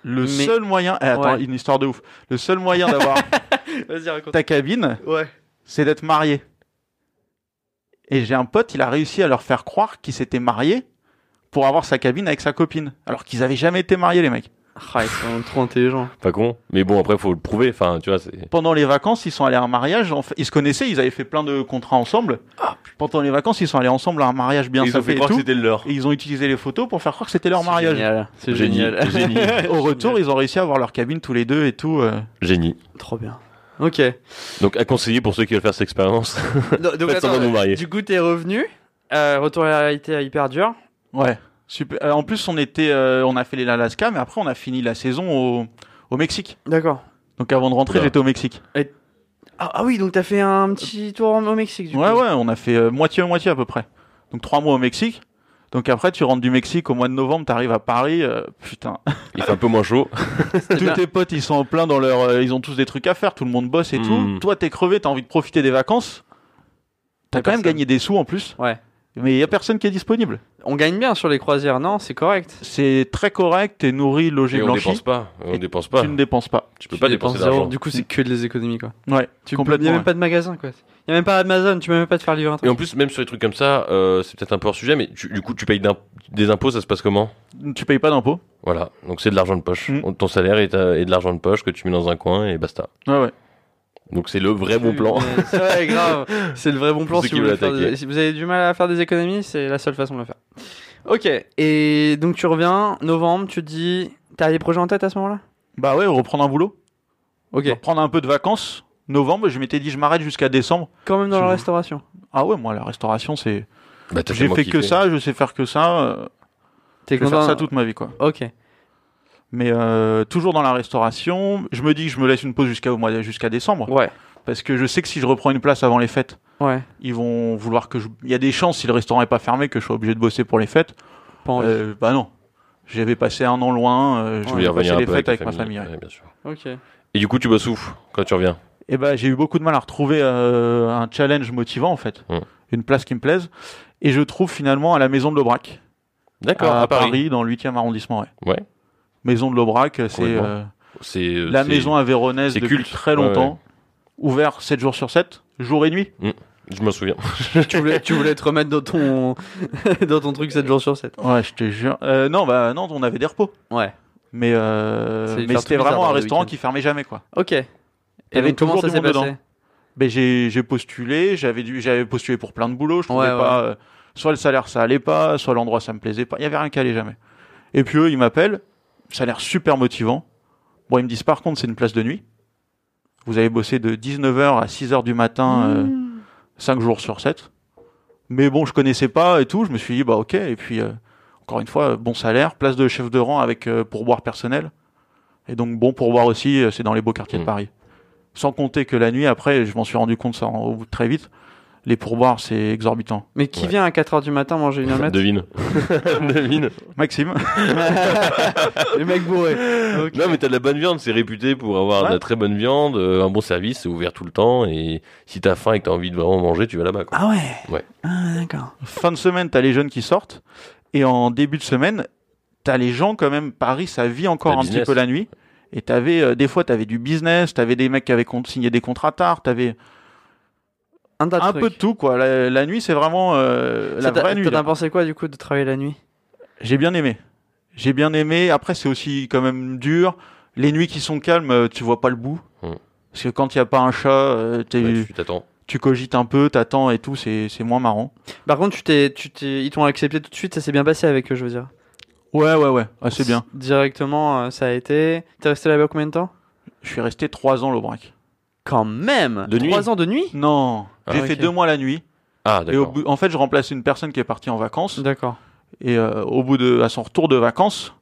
Le Mais- seul moyen, eh, attends, Ouais. une histoire de ouf. Le seul moyen d'avoir [LAUGHS] ta cabine, Ouais. c'est d'être marié. Et j'ai un pote, il a réussi à leur faire croire qu'il s'était marié pour avoir sa cabine avec sa copine, alors qu'ils avaient jamais été mariés les mecs. Ah, ils sont trop intelligents. Pas con. Mais bon, après, faut le prouver. Enfin, tu vois, c'est. Pendant les vacances, ils sont allés à un mariage. en fait- ils se connaissaient, ils avaient fait plein de contrats ensemble. Pendant les vacances, ils sont allés ensemble à un mariage bien Ils ont fait et croire que c'était le leur. Et ils ont utilisé les photos pour faire croire que c'était leur mariage. Génial. C'est génial. Génie. [LAUGHS] [LAUGHS] Au retour, ils ont réussi à avoir leur cabine tous les deux et tout. euh. Génie. Trop bien. Ok. Donc, à conseiller pour ceux qui veulent faire cette expérience. [LAUGHS] Donc, donc, Faites semblant de vous marier. du coup, t'es revenu. Euh, retour à la réalité hyper dur. Ouais, super. Euh, en plus, on était, euh, on a fait l'Alaska, mais après, on a fini la saison au, au Mexique. D'accord. Donc avant de rentrer, j'étais au Mexique. Ah, ah oui, donc t'as fait un petit tour au Mexique, du Ouais, coup. ouais, on a fait euh, moitié moitié à peu près. Donc trois mois au Mexique. Donc après, tu rentres du Mexique au mois de novembre, t'arrives à Paris. euh, putain, Il fait un peu moins chaud. [LAUGHS] tous tes potes, ils sont en plein dans leur, euh, ils ont tous des trucs à faire. Tout le monde bosse et tout. Toi, t'es crevé, t'as envie de profiter des vacances. T'as quand même gagné des sous en plus. Ouais. Mais il y a personne qui est disponible. On gagne bien sur les croisières, non? C'est correct. C'est très correct. T'es nourri, logé, Et on blanchi. dépense pas. On Et dépense pas. Tu ne dépenses pas. Tu peux pas dépenser d'argent. Du coup, c'est que des économies, quoi. Ouais, Tu complètement. Il y a même pas de magasin, quoi. Il y a même pas Amazon, tu peux même pas te faire livrer un Et truc. en plus, même sur les trucs comme ça, euh, c'est peut-être un peu hors sujet, mais tu- du coup, tu payes des impôts, ça se passe comment? Tu payes pas d'impôts. Voilà, donc c'est de l'argent de poche. Mm. Ton salaire est, euh, est de l'argent de poche que tu mets dans un coin et basta. Ouais, ouais. Donc c'est le vrai bon plan. C'est vrai, [LAUGHS] grave. C'est le vrai bon plan si vous, voulez veulent faire attaquer. des- si vous avez du mal à faire des économies, c'est la seule façon de le faire. Ok, et donc tu reviens, novembre, tu te dis, t'as des projets en tête à ce moment-là? Bah ouais, reprendre un boulot. Ok, Reprendre un peu de vacances. Novembre, je m'étais dit, je m'arrête jusqu'à décembre. quand même dans la restauration. Ah ouais, moi, la restauration, c'est. Bah, t'as J'ai fait que ça, je sais faire que ça. euh, T'es Je vais faire ça toute ma vie, quoi. Ok, Mais euh, toujours dans la restauration, je me dis que je me laisse une pause jusqu'à au mois jusqu'à décembre, ouais, parce que je sais que si je reprends une place avant les fêtes, ouais, ils vont vouloir que je. Il y a des chances si le restaurant est pas fermé que je sois obligé de bosser pour les fêtes. pas envie. Euh, bah non, j'avais passé un an loin, euh, je revenir passer les fêtes avec, ma famille. ouais. Ouais, bien sûr. Ok, Et du coup, tu bosses où quand tu reviens? Et ben j'ai eu beaucoup de mal à retrouver euh, un challenge motivant en fait, Hum. une place qui me plaise, et je trouve finalement à la maison de l'Aubrac, D'accord, à, à, Paris. Paris, dans le 8e arrondissement. Ouais. Ouais. Maison de l'Aubrac, c'est euh, euh, la maison avéronaise c'est depuis culte. très longtemps, ouvert 7 jours sur 7, jour et nuit. Je me souviens. [LAUGHS] tu, voulais, tu voulais te remettre dans ton, [LAUGHS] dans ton truc 7 jours sur 7. Ouais, je te jure. Euh, non, bah non, on avait des repos. Ouais, Mais, euh, mais c'était vraiment un restaurant qui fermait jamais quoi. ok. Et comment toujours ça du s'est monde passé? Dedans. Ben j'ai postulé, j'avais dû j'avais postulé pour plein de boulots, je trouvais Ouais, pas euh, soit le salaire ça allait pas, soit l'endroit ça me plaisait pas, il y avait rien qui allait jamais. Et puis eux ils m'appellent, ça a l'air super motivant. Bon, ils me disent par contre c'est une place de nuit. Vous avez bossé de 19h à 6h du matin euh, Mmh. 5 jours sur 7. Mais bon, je connaissais pas et tout, je me suis dit bah OK et puis euh, encore une fois bon salaire, place de chef de rang avec euh, pourboire personnel. Et donc bon pourboire aussi, euh, c'est dans les beaux quartiers de Mm. Paris. Sans compter que la nuit après, je m'en suis rendu compte ça en- au bout de très vite. Les pourboires, c'est exorbitant. Mais qui Ouais. vient à 4h du matin manger une omelette? Devine. [LAUGHS] Devine. Maxime [LAUGHS] Les mecs bourrés. Ok. Non, mais t'as de la bonne viande, c'est réputé pour avoir Ouais. de la très bonne viande, euh, un bon service, c'est ouvert tout le temps, et si t'as faim et que t'as envie de vraiment manger, tu vas là-bas, quoi. Ah ouais? Ouais. Ah d'accord. fin de semaine, t'as les jeunes qui sortent. Et en début de semaine, t'as les gens quand même. Paris, ça vit encore T'as un business. petit peu la nuit. Et t'avais euh, des fois, t'avais du business, t'avais des mecs qui avaient signé des contrats tard, t'avais Un, tas peu de tout quoi. La, la nuit, c'est vraiment euh, la vraie nuit. T'en là. as pensé quoi du coup de travailler la nuit? J'ai bien aimé. J'ai bien aimé. Après, c'est aussi quand même dur. Les nuits qui sont calmes, euh, tu vois pas le bout. Hmm. Parce que quand il y a pas un chat, euh, Ouais, tu t'attends. tu cogites un peu, t'attends et tout, c'est c'est moins marrant. Par contre, tu t'es, tu t'es, ils t'ont accepté tout de suite, ça s'est bien passé avec eux, je veux dire. Ouais, ouais, ouais. Ah, c'est bien. Directement, euh, ça a été. T'es resté là-bas combien de temps? Je suis resté trois ans l'Aubrac. Quand même De nuit? Trois ans de nuit? Non, j'ai ok. fait deux mois la nuit. Ah, Et au d'accord. bout, en fait, je remplace une personne qui est partie en vacances. D'accord. Et euh, au bout de, à son retour de vacances,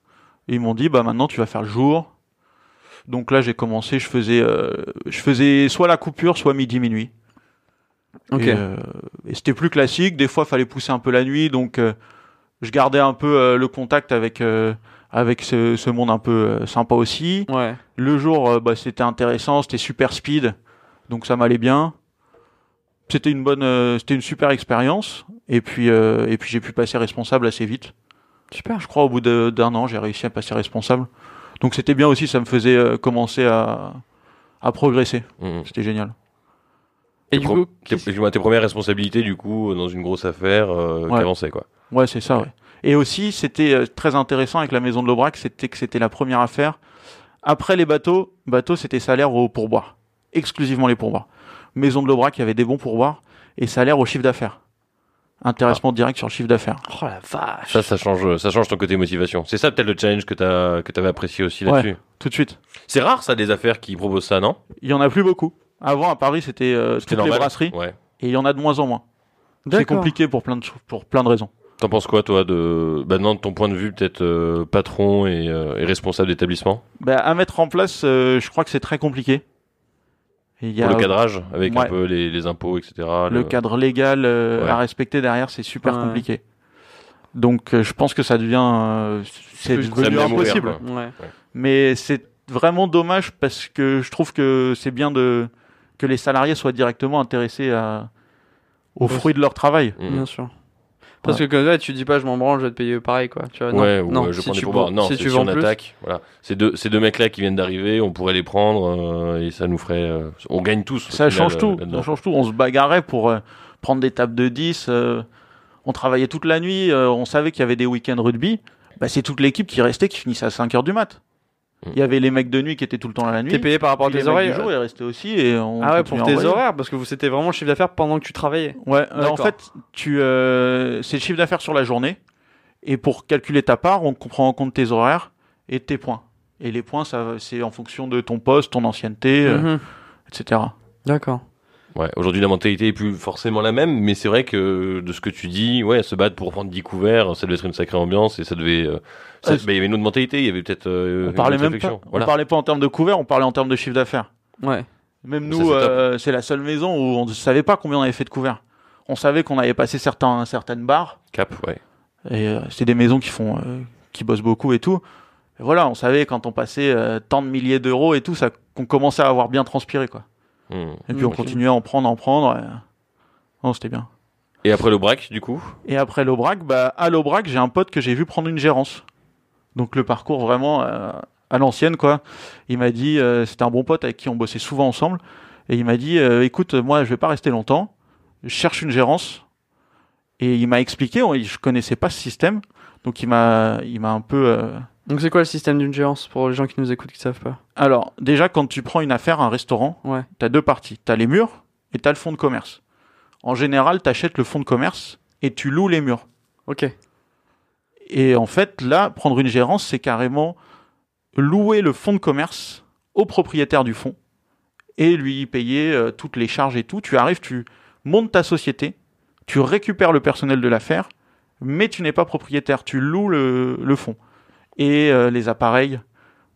ils m'ont dit, bah maintenant tu vas faire le jour. Donc là, j'ai commencé, je faisais, euh, je faisais soit la coupure, soit midi minuit. Ok. Et, euh, et c'était plus classique. Des fois, fallait pousser un peu la nuit, donc je gardais un peu le contact avec avec ce, ce monde un peu sympa aussi. Ouais. Le jour, bah, c'était intéressant, c'était super speed, donc ça m'allait bien. C'était une bonne, euh, c'était une super expérience. Et puis euh, et puis j'ai pu passer responsable assez vite. Super. Je crois au bout d'un an, j'ai réussi à passer responsable. Donc c'était bien aussi, ça me faisait euh, commencer à à progresser. Mhm. C'était génial. Et Tes du coup, tes, premières responsabilités, du coup, dans une grosse affaire euh, Ouais. qui avançait, quoi. Ouais, c'est ça. Ouais. Et aussi, c'était euh, très intéressant avec la maison de l'Aubrac, c'était que c'était la première affaire. Après les bateaux, bateaux, c'était salaire au pourboire. Exclusivement les pourboires. Maison de l'Aubrac, il y avait des bons pourboires et salaire au chiffre d'affaires. Intéressement direct sur le chiffre d'affaires. Oh la vache. Ça, ça change, ça change ton côté motivation. C'est ça peut-être le challenge que t'as, que t'avais apprécié aussi Ouais. là-dessus. Tout de suite. C'est rare ça des affaires qui proposent ça, non? Il y en a plus beaucoup. Avant, à Paris, c'était euh, toutes les brasseries Ouais. et il y en a de moins en moins. C'est compliqué pour plein de, pour plein de raisons. T'en penses quoi toi de, bah non, de ton point de vue peut-être euh, patron et, euh, et responsable d'établissement? Bah, à mettre en place, euh, je crois que c'est très compliqué. Et il y pour le cadrage avec un peu les, les impôts, etc. le le- cadre légal euh, Ouais. à respecter derrière, c'est super Ouais. compliqué. Donc, euh, je pense que ça devient, euh, c'est impossible. Mais c'est vraiment dommage parce que je trouve que c'est bien de que les salariés soient directement intéressés à, aux Ouais. fruits de leur travail. Mhm. Bien sûr. Parce que comme ça, tu dis pas, je m'en branle, je vais te payer pareil, quoi. Tu vois, non. Ouais, ou non, euh, je si prends des pourboires. Non, si c'est tu si on plus. attaque, voilà. Ces deux, ces deux mecs-là qui viennent d'arriver, on pourrait les prendre euh, et ça nous ferait, euh, on gagne tous. Ça final, change euh, tout. Ça change tout. On se bagarrait pour euh, prendre des tables de 10. euh, on travaillait toute la nuit. euh, on savait qu'il y avait des week-ends rugby. Bah, c'est toute l'équipe qui restait, qui finissait à 5 heures du mat. Il y avait les mecs de nuit qui étaient tout le temps à la nuit. T'es payé par rapport à tes oreilles. du jour, ils restaient aussi. Et on Ah ouais, pour tes horaires, parce que vous c'était vraiment le chiffre d'affaires pendant que tu travaillais. Ouais, euh, en fait, tu, euh, c'est le chiffre d'affaires sur la journée. Et pour calculer ta part, on prend en compte tes horaires et tes points. Et les points, ça, c'est en fonction de ton poste, ton ancienneté, euh, Mhm. etc. D'accord. Ouais, aujourd'hui la mentalité est plus forcément la même, mais c'est vrai que de ce que tu dis, ouais, se battre pour prendre 10 couverts, ça devait être une sacrée ambiance et ça devait. euh, ça- Ouais, bah, il y avait une autre mentalité, il y avait peut-être. euh, on une parlait autre même pas, on parlait pas en termes de couvert, on parlait en termes de chiffre d'affaires. Ouais. Même nous, c'est euh, c'est la seule maison où on ne savait pas combien on avait fait de couverts. On savait qu'on avait passé certains, certaines barres. Cap, ouais. Et euh, c'est des maisons qui font, euh, qui bossent beaucoup et tout. Et voilà, on savait quand on passait euh, tant de milliers d'euros et tout, ça, qu'on commençait à avoir bien transpiré, quoi. Hmm. Et puis on Ok. continuait à en prendre, en prendre. et- Non, c'était bien. Et après le braque, du coup? Et après l'Aubrac, bah, à l'Aubrac, j'ai un pote que j'ai vu prendre une gérance. Donc le parcours vraiment euh, à l'ancienne, quoi. Il m'a dit, euh, c'était un bon pote avec qui on bossait souvent ensemble. Et il m'a dit, euh, écoute, moi, je vais pas rester longtemps. Je cherche une gérance. Et il m'a expliqué, on- je connaissais pas ce système. Donc il m'a, il m'a un peu. Donc c'est quoi le système d'une gérance pour les gens qui nous écoutent qui savent pas? Alors déjà, quand tu prends une affaire, un restaurant, Ouais. t'as deux parties. T'as les murs et t'as le fonds de commerce. En général, t'achètes le fonds de commerce et tu loues les murs. Ok. Et en fait, là, prendre une gérance, c'est carrément louer le fonds de commerce au propriétaire du fonds et lui payer euh, toutes les charges et tout. Tu arrives, tu montes ta société, tu récupères le personnel de l'affaire, mais tu n'es pas propriétaire, tu loues le, le fonds et euh, les appareils,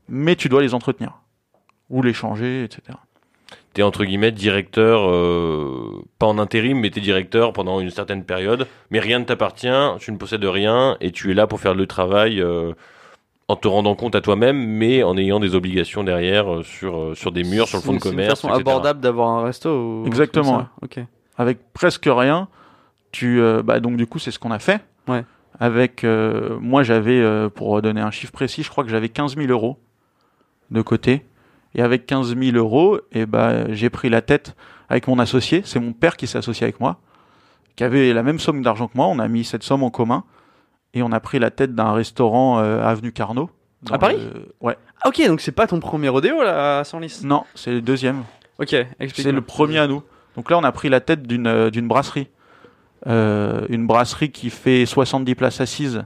mais tu dois les entretenir ou les changer, etc. T'es entre guillemets directeur, euh, pas en intérim, mais t'es directeur pendant une certaine période, mais rien ne t'appartient, tu ne possèdes rien, et tu es là pour faire le travail euh, en te rendant compte à toi-même, mais en ayant des obligations derrière euh, sur, euh, sur des murs, sur le fonds de commerce. C'est une façon etc. abordable d'avoir un resto. ou Exactement. Ok. avec presque rien. Tu, euh, bah donc du coup, c'est ce qu'on a fait. Ouais. Avec, euh, moi, j'avais, euh, pour donner un chiffre précis, je crois que j'avais 15 000 euros de côté. Et avec 15 000 euros, et bah, j'ai pris la tête avec mon associé. C'est mon père qui s'est associé avec moi, qui avait la même somme d'argent que moi. On a mis cette somme en commun et on a pris la tête d'un restaurant euh, avenue Carnot. À Paris le- Ouais. Ah, ok, donc c'est pas ton premier rodéo là à Senlis? Non, c'est le deuxième. Ok, explique. C'est le premier à nous. Donc là, on a pris la tête d'une d'une brasserie. Euh, une brasserie qui fait 70 places assises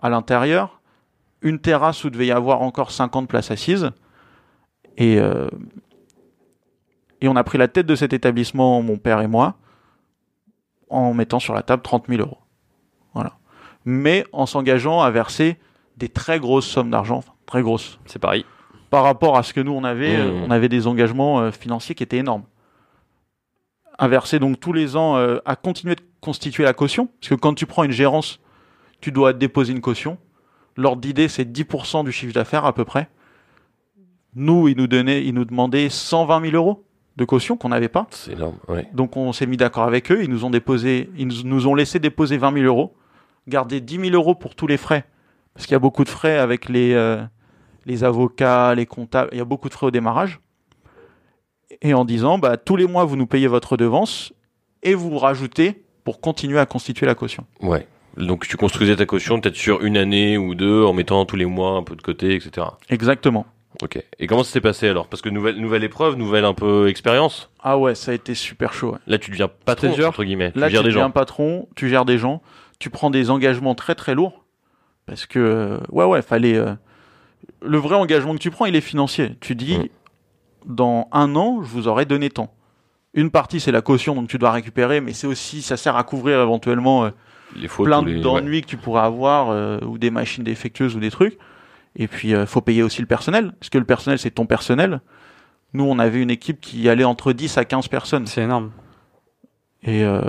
à l'intérieur, une terrasse où devait y avoir encore 50 places assises. Et, euh, et on a pris la tête de cet établissement, mon père et moi, en mettant sur la table 30 000 euros. Voilà. Mais en s'engageant à verser des très grosses sommes d'argent, enfin, très grosses C'est Paris. par rapport à ce que nous on avait, Mmh. euh, on avait des engagements euh, financiers qui étaient énormes. Inverser donc tous les ans euh, à continuer de constituer la caution, parce que quand tu prends une gérance, tu dois déposer une caution. L'ordre d'idée c'est 10% du chiffre d'affaires à peu près. Nous, ils nous donnaient, ils nous demandaient 120 000 euros de caution qu'on n'avait pas. C'est énorme. Donc on s'est mis d'accord avec eux, ils nous ont déposé, ils nous, nous ont laissé déposer 20 000 euros, garder 10 000 euros pour tous les frais, parce qu'il y a beaucoup de frais avec les, euh, les avocats, les comptables, il y a beaucoup de frais au démarrage. Et en disant, bah, tous les mois vous nous payez votre redevance et vous rajoutez pour continuer à constituer la caution. Ouais. Donc tu construisais ta caution peut-être sur une année ou deux en mettant tous les mois un peu de côté, etc. Exactement. Ok. Et comment ça s'est passé alors? Parce que nouvelle nouvelle épreuve, nouvelle un peu expérience? Ah ouais, ça a été super chaud. ouais. Là tu deviens patron dur. entre guillemets. Là, tu gères tu des deviens gens. patron, tu gères des gens, tu prends des engagements très très lourds. Parce que, euh, ouais, ouais, fallait. euh, le vrai engagement que tu prends, il est financier. Tu dis, Mm. dans un an, je vous aurai donné tant. Une partie, c'est la caution, donc tu dois récupérer, mais c'est aussi, ça sert à couvrir éventuellement euh, Les fautes. plein ouais. d'ennuis que tu pourrais avoir, euh, ou des machines défectueuses ou des trucs. Et puis, il faut payer aussi le personnel, parce que le personnel, c'est ton personnel. Nous, on avait une équipe qui allait entre 10 à 15 personnes. C'est énorme. et, euh,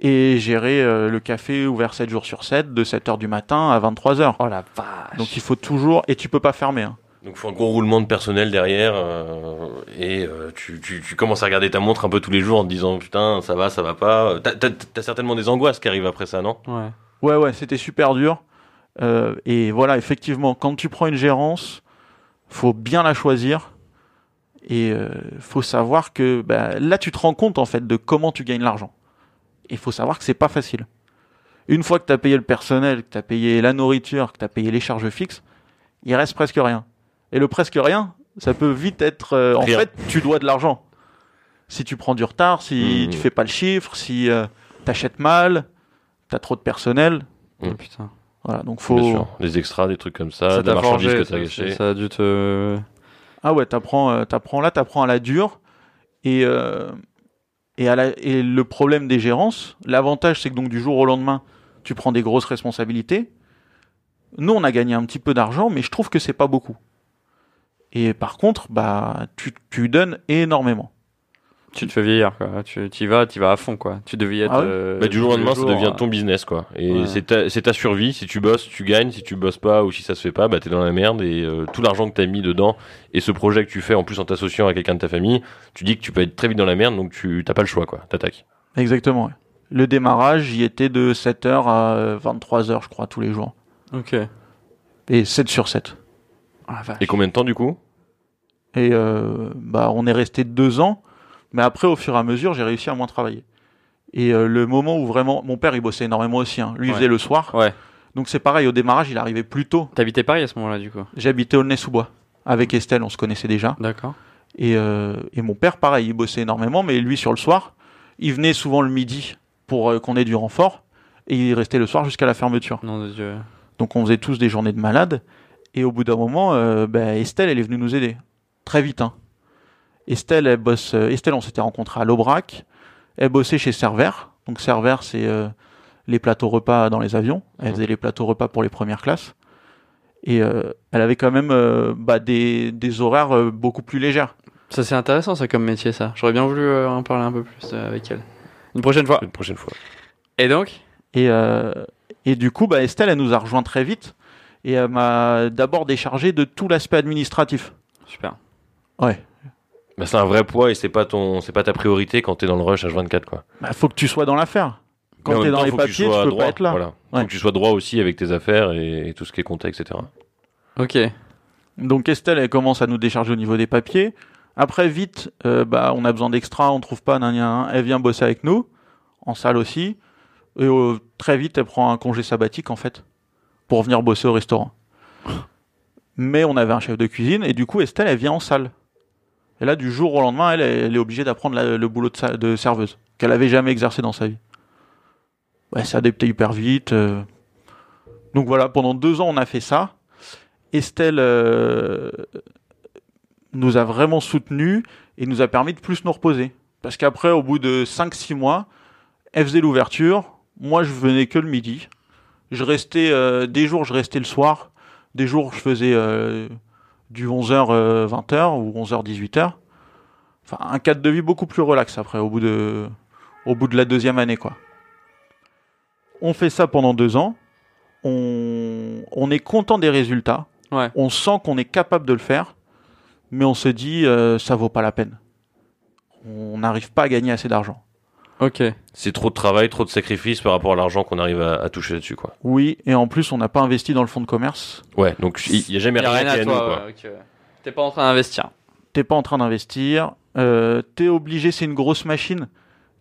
et gérer euh, le café ouvert 7 jours sur 7, de 7h du matin à 23h. Oh la vache. Donc il faut toujours, et tu peux pas fermer. hein. Donc il faut un gros roulement de personnel derrière euh, et euh, tu, tu, commences à regarder ta montre un peu tous les jours en te disant putain ça va ça va pas. T'as, t'as, certainement des angoisses qui arrivent après ça non? Ouais. Ouais, ouais, c'était super dur. Euh, et voilà, effectivement, quand tu prends une gérance, faut bien la choisir. Et euh, faut savoir que bah, là, tu te rends compte en fait de comment tu gagnes l'argent. Et faut savoir que c'est pas facile. Une fois que tu as payé le personnel, que tu as payé la nourriture, que tu as payé les charges fixes, il reste presque rien. Et le presque rien, ça peut vite être. euh, en Rien. fait, tu dois de l'argent. Si tu prends du retard, si Mhm. tu fais pas le chiffre, si tu achètes mal, tu as trop de personnel. Oh, putain. Voilà, donc Bien faut. sûr. Des extras, des trucs comme ça, ça de la marchandise que t'as gâché. ça a dû te. Ah ouais, t'apprends, euh, t'apprends là, t'apprends à la dure. Et, euh, et, à la, et le problème des gérances, l'avantage c'est que donc du jour au lendemain, tu prends des grosses responsabilités. Nous, on a gagné un petit peu d'argent, mais je trouve que c'est pas beaucoup. Et par contre, bah, tu, tu donnes énormément. Tu te fais vieillir, quoi. Tu y vas, tu vas à fond, quoi. Tu devais y être. Ah euh, Bah, du jour au lendemain, ça devient euh, ton business, quoi. Et Ouais. c'est ta, c'est ta survie. Si tu bosses, tu gagnes. Si tu bosses pas ou si ça se fait pas, bah, t'es dans la merde. Et euh, tout l'argent que t'as mis dedans et ce projet que tu fais, en plus en t'associant à quelqu'un de ta famille, tu dis que tu peux être très vite dans la merde, donc tu t'as pas le choix, quoi. T'attaques. Exactement. ouais. Le démarrage, y était de 7h à 23h, je crois, tous les jours. Ok. Et 7 sur 7. Vache. Et combien de temps, du coup? Et euh, bah, on est resté deux ans, mais après, au fur et à mesure, j'ai réussi à moins travailler. Et euh, le moment où vraiment, mon père, il bossait énormément aussi. hein. Lui, il Ouais. faisait le soir. Ouais. Donc c'est pareil. Au démarrage, il arrivait plus tôt. T'habitais Paris à ce moment-là, du coup? J'habitais Aulnay-sous-Bois avec Estelle, on se connaissait déjà. D'accord. Et, euh, et mon père, pareil, il bossait énormément, mais lui, sur le soir, il venait souvent le midi pour euh, qu'on ait du renfort, et il restait le soir jusqu'à la fermeture. Nom de Dieu. Donc on faisait tous des journées de malades. Et au bout d'un moment, euh, bah, Estelle, elle est venue nous aider. Très vite. Hein. Estelle, elle bosse. euh, Estelle, on s'était rencontrés à l'Aubrac. Elle bossait chez Server. Donc Server, c'est euh, les plateaux repas dans les avions. Elle Mhm. faisait les plateaux repas pour les premières classes. Et euh, elle avait quand même euh, bah, des, des horaires euh, beaucoup plus légères. Ça, c'est intéressant, ça, comme métier, ça. J'aurais bien voulu euh, en parler un peu plus euh, avec elle. Une prochaine fois. Une prochaine fois. Et donc? Et, euh, et du coup, bah, Estelle, elle nous a rejoint très vite. Et elle m'a d'abord déchargé de tout l'aspect administratif. Super. Ouais. Bah, c'est un vrai poids et c'est pas ton, c'est pas ta priorité quand t'es dans le rush H24, quoi. Bah, faut que tu sois dans l'affaire. Quand t'es même dans temps, les tu papiers, tu, peux droit, pas être là. Voilà. Ouais. Faut que tu sois droit aussi avec tes affaires et, et tout ce qui est compta, etc. Ok. Donc Estelle, elle commence à nous décharger au niveau des papiers. Après, vite, euh, bah, on a besoin d'extra, on trouve pas, nan, nan, nan. elle vient bosser avec nous, en salle aussi. Et euh, très vite, elle prend un congé sabbatique, en fait, pour venir bosser au restaurant. Mais on avait un chef de cuisine, et du coup, Estelle, elle vient en salle. Et là, du jour au lendemain, elle, elle est obligée d'apprendre le boulot de, serveuse, qu'elle avait jamais exercé dans sa vie. Ouais, s'est hyper vite. euh. Donc voilà, pendant deux ans, on a fait ça. Estelle euh, nous a vraiment soutenus et nous a permis de plus nous reposer. Parce qu'après, au bout de 5-6 mois, elle faisait l'ouverture. Moi, je venais que le midi. Je restais, euh, des jours, je restais le soir. Des jours, je faisais euh, du 11h, euh, 20h ou 11h, 18h. Enfin, un cadre de vie beaucoup plus relax après, au bout de, au bout de la deuxième année, quoi. On fait ça pendant deux ans. On, on est content des résultats. Ouais. On sent qu'on est capable de le faire, mais on se dit euh, ça vaut pas la peine. On n'arrive pas à gagner assez d'argent. Ok. C'est trop de travail, trop de sacrifices par rapport à l'argent qu'on arrive à, à toucher là-dessus, quoi. Oui, et en plus on n'a pas investi dans le fonds de commerce. Ouais, donc il y, a jamais Y a rien, rien qui est à à nous, quoi. T'es pas en train d'investir. T'es pas en train d'investir. Euh, T'es obligé, c'est une grosse machine.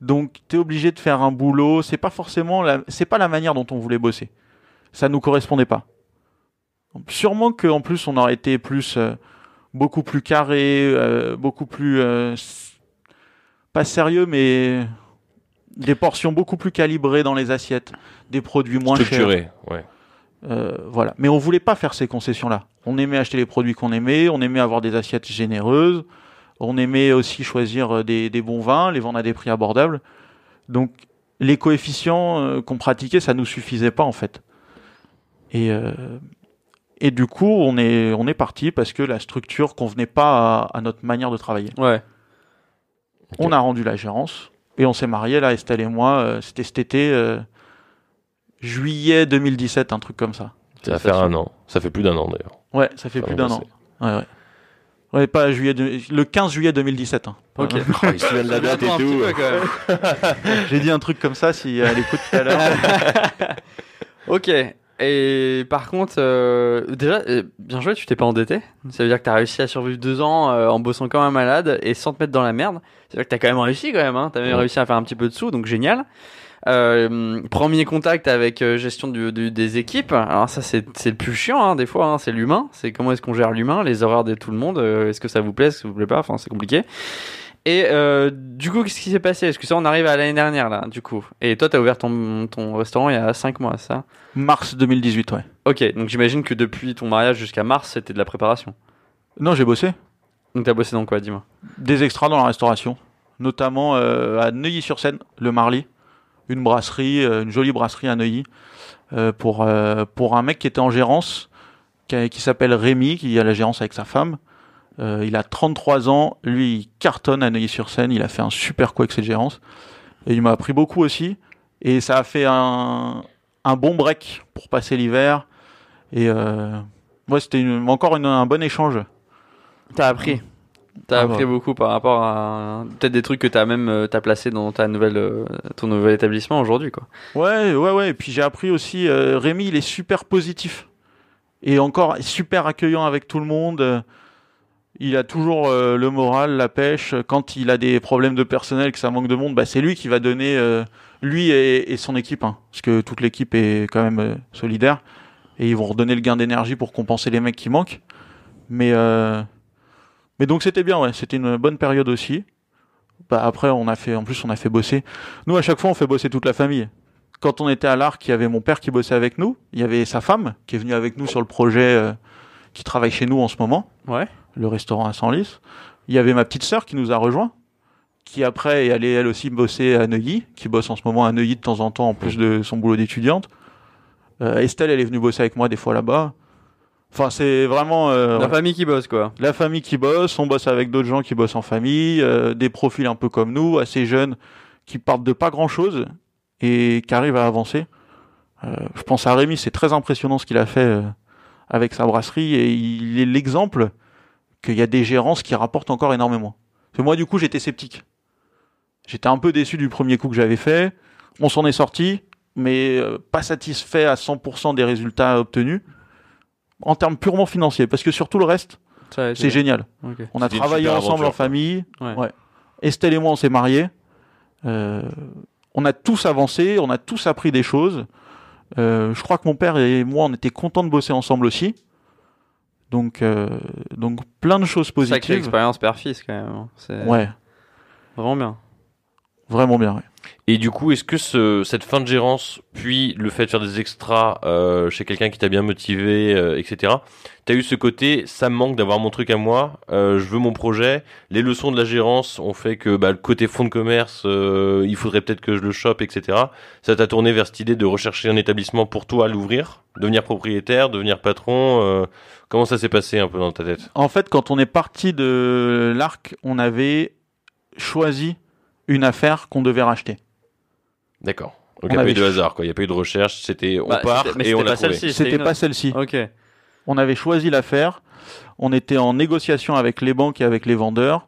Donc, tu es obligé de faire un boulot. C'est pas forcément la, c'est pas la manière dont on voulait bosser. Ça nous correspondait pas. Sûrement qu'en plus, on aurait été plus, euh, beaucoup plus carré, euh, beaucoup plus, euh, pas sérieux, mais des portions beaucoup plus calibrées dans les assiettes, des produits moins chers. Structuré, ouais. Euh, voilà. Mais on voulait pas faire ces concessions-là. On aimait acheter les produits qu'on aimait, on aimait avoir des assiettes généreuses, on aimait aussi choisir euh, des, des bons vins, les vendre à des prix abordables. Donc les coefficients euh, qu'on pratiquait, ça nous suffisait pas en fait. Et euh, et du coup, on est on est parti parce que la structure convenait pas à, à notre manière de travailler. Ouais. On a rendu la gérance et on s'est mariés là, Estelle et moi. euh, C'était cet été, euh, juillet 2017, un truc comme ça. Ça va faire un an. Ça fait plus d'un an d'ailleurs. Ouais, ça fait Ça plus d'un an. Ouais, ouais. Ouais, pas juillet, de- le 15 juillet 2017. hein. Ok. Oh, [LAUGHS] il se souvient de la date et Attends un petit tout. peu, quand même. [LAUGHS] J'ai dit un truc comme ça si elle écoute tout à l'heure. [LAUGHS] Ok. Et par contre, euh, déjà, euh, bien joué, tu t'es pas endetté. Ça veut dire que t'as réussi à survivre deux ans euh, en bossant comme un malade et sans te mettre dans la merde. Ça veut dire que t'as quand même réussi quand même. Hein. T'as même Ouais. réussi à faire un petit peu de sous, donc génial. Euh, premier contact avec euh, gestion du, du- des équipes. Alors ça, c'est c'est le plus chiant hein, des fois. Hein, c'est l'humain. C'est comment est-ce qu'on gère l'humain, les horaires de tout le monde. euh, est-ce que ça vous plaît, est-ce que ça vous plaît pas. Enfin, c'est compliqué. Et euh, du coup, qu'est-ce qui s'est passé? Est-ce que ça, on arrive à l'année dernière là, du coup? Et toi, t'as ouvert ton, ton restaurant il y a 5 mois, ça? Mars 2018, ouais. Ok, donc j'imagine que depuis ton mariage jusqu'à mars, c'était de la préparation. Non, j'ai bossé. Donc t'as bossé dans quoi, dis-moi? Des extras dans la restauration. Notamment euh, à Neuilly-sur-Seine, le Marly. Une brasserie, euh, une jolie brasserie à Neuilly. pour, pour un mec qui était en gérance, qui, qui s'appelle Rémi, qui a la gérance avec sa femme. Euh, il a 33 ans. Lui, il cartonne à Neuilly-sur-Seine. Il a fait un super coup avec cette gérance. Et il m'a appris beaucoup aussi. Et ça a fait un, un bon break pour passer l'hiver. Et euh, ouais, c'était encore une- un bon échange. T'as appris. T'as Ah appris bah. beaucoup par rapport à peut-être des trucs que t'as même euh, t'as placé dans ta nouvelle euh, ton nouvel établissement aujourd'hui quoi. Ouais, ouais, ouais. Et puis j'ai appris aussi, euh, Rémi, il est super positif. Et encore super accueillant avec tout le monde. Il a toujours euh, le moral, la pêche. Quand il a des problèmes de personnel, que ça manque de monde, bah, c'est lui qui va donner, euh, lui et, son équipe. hein. parce que toute l'équipe est quand même euh, solidaire. Et ils vont redonner le gain d'énergie pour compenser les mecs qui manquent. Mais, mais donc c'était bien, ouais. C'était une bonne période aussi. Bah, après, on a fait, en plus, on a fait bosser. Nous, à chaque fois, on fait bosser toute la famille quand on était à l'Arc, il y avait mon père qui bossait avec nous. Il y avait sa femme qui est venue avec nous sur le projet qui travaille chez nous en ce moment, Ouais. Le restaurant à Senlis. Il y avait ma petite sœur qui nous a rejoint, qui après est allée elle aussi bosser à Neuilly, qui bosse en ce moment à Neuilly de temps en temps en plus de son boulot d'étudiante. Euh, Estelle, elle est venue bosser avec moi des fois là-bas. Enfin, c'est vraiment euh, La famille qui bosse quoi. la famille qui bosse, on bosse avec d'autres gens qui bossent en famille, euh, des profils un peu comme nous, assez jeunes, qui partent de pas grand-chose et qui arrivent à avancer. Je pense à Rémi, c'est très impressionnant ce qu'il a fait avec sa brasserie et il est l'exemple qu'il y a des gérances qui rapportent encore énormément. Parce que moi, du coup, j'étais sceptique. J'étais un peu déçu du premier coup que j'avais fait. On s'en est sorti, mais euh, pas satisfait à 100% des résultats obtenus en termes purement financiers, parce que sur tout le reste, c'est génial. On a travaillé ensemble aventure, en famille. Ouais. Estelle et moi, on s'est mariés. Euh, on a tous avancé, on a tous appris des choses. Euh, je crois que mon père et moi, on était contents de bosser ensemble aussi. Donc, euh, donc plein de choses Sacrée positives. expérience père-fils quand même. hein. C'est Ouais, vraiment bien. vraiment bien. ouais. Et du coup, est-ce que ce, cette fin de gérance, puis le fait de faire des extras euh, chez quelqu'un qui t'a bien motivé, euh, etc., t'as eu ce côté, ça me manque d'avoir mon truc à moi, euh, je veux mon projet, les leçons de la gérance ont fait que bah, le côté fonds de commerce, euh, il faudrait peut-être que je le chope, etc. Ça t'a tourné vers cette idée de rechercher un établissement pour toi à l'ouvrir, devenir propriétaire, devenir patron. Comment ça s'est passé un peu dans ta tête En fait, quand on est parti de l'arc, on avait choisi une affaire qu'on devait racheter. D'accord. Donc On il n'y a pas avait eu de hasard, quoi. Il n'y a pas eu de recherche, c'était on Bah, part c'était- mais et on c'était l'a pas trouvé. celle-ci. C'était une pas autre. celle-ci. Ok. On avait choisi l'affaire. On était en négociation avec les banques et avec les vendeurs.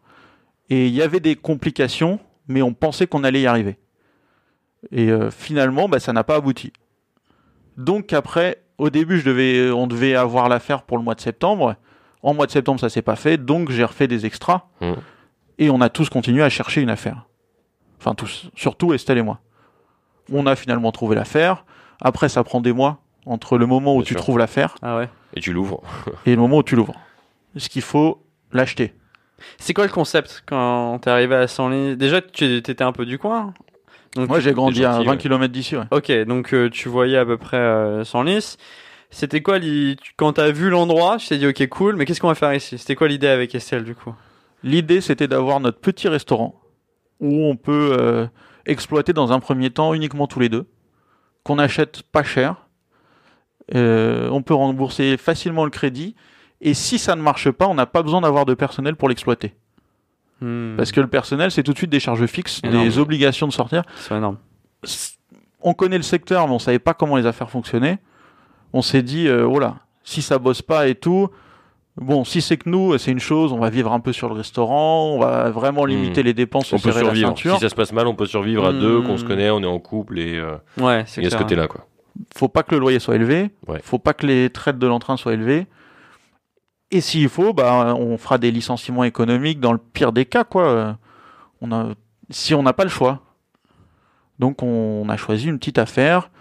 Et il y avait des complications, mais on pensait qu'on allait y arriver. Et euh, finalement, bah, ça n'a pas abouti. Donc après, au début, je devais, on devait avoir l'affaire pour le mois de septembre. En mois de septembre, ça s'est pas fait. Donc j'ai refait des extras. Mhm. Et on a tous continué à chercher une affaire. Enfin, tous, surtout Estelle et moi. On a finalement trouvé l'affaire. Après, ça prend des mois entre le moment où Bien tu sûr. trouves l'affaire Ah ouais. Et tu l'ouvres. [LAUGHS] et le moment où tu l'ouvres. Ce qu'il faut l'acheter. C'est quoi le concept quand t'es arrivé à Senlis Déjà, tu étais un peu du coin. Donc, Moi, j'ai grandi à gentil, 20 ouais. km d'ici, ouais. Ok, donc euh, tu voyais à peu près euh, Senlis. C'était quoi l'i- quand t'as vu l'endroit Tu t'es dit ok cool, mais qu'est-ce qu'on va faire ici? C'était quoi l'idée avec Estelle du coup? L'idée, c'était d'avoir notre petit restaurant où on peut euh, exploiter dans un premier temps uniquement tous les deux, qu'on achète pas cher, Euh, on peut rembourser facilement le crédit, et si ça ne marche pas, on n'a pas besoin d'avoir de personnel pour l'exploiter. Hmm, Parce que le personnel, c'est tout de suite des charges fixes, Énorme. des obligations de sortir. c'est énorme. On connaît le secteur, mais on savait pas comment les affaires fonctionnaient. On s'est dit, euh, oh là, si ça bosse pas et tout, bon, si c'est que nous, c'est une chose, on va vivre un peu sur le restaurant, on va vraiment limiter les dépenses, se Hmm. On peut la survivre. ceinture. Si ça se passe mal, on peut survivre à Hmm. deux, qu'on se connaît, on est en couple et euh, Ouais, il y a ce clair. côté-là, quoi. faut pas que le loyer soit élevé, Ouais. faut pas que les traites de l'entrain soient élevées. Et s'il faut, bah, on fera des licenciements économiques dans le pire des cas, quoi. On a, si on n'a pas le choix. Donc on, a choisi une petite affaire,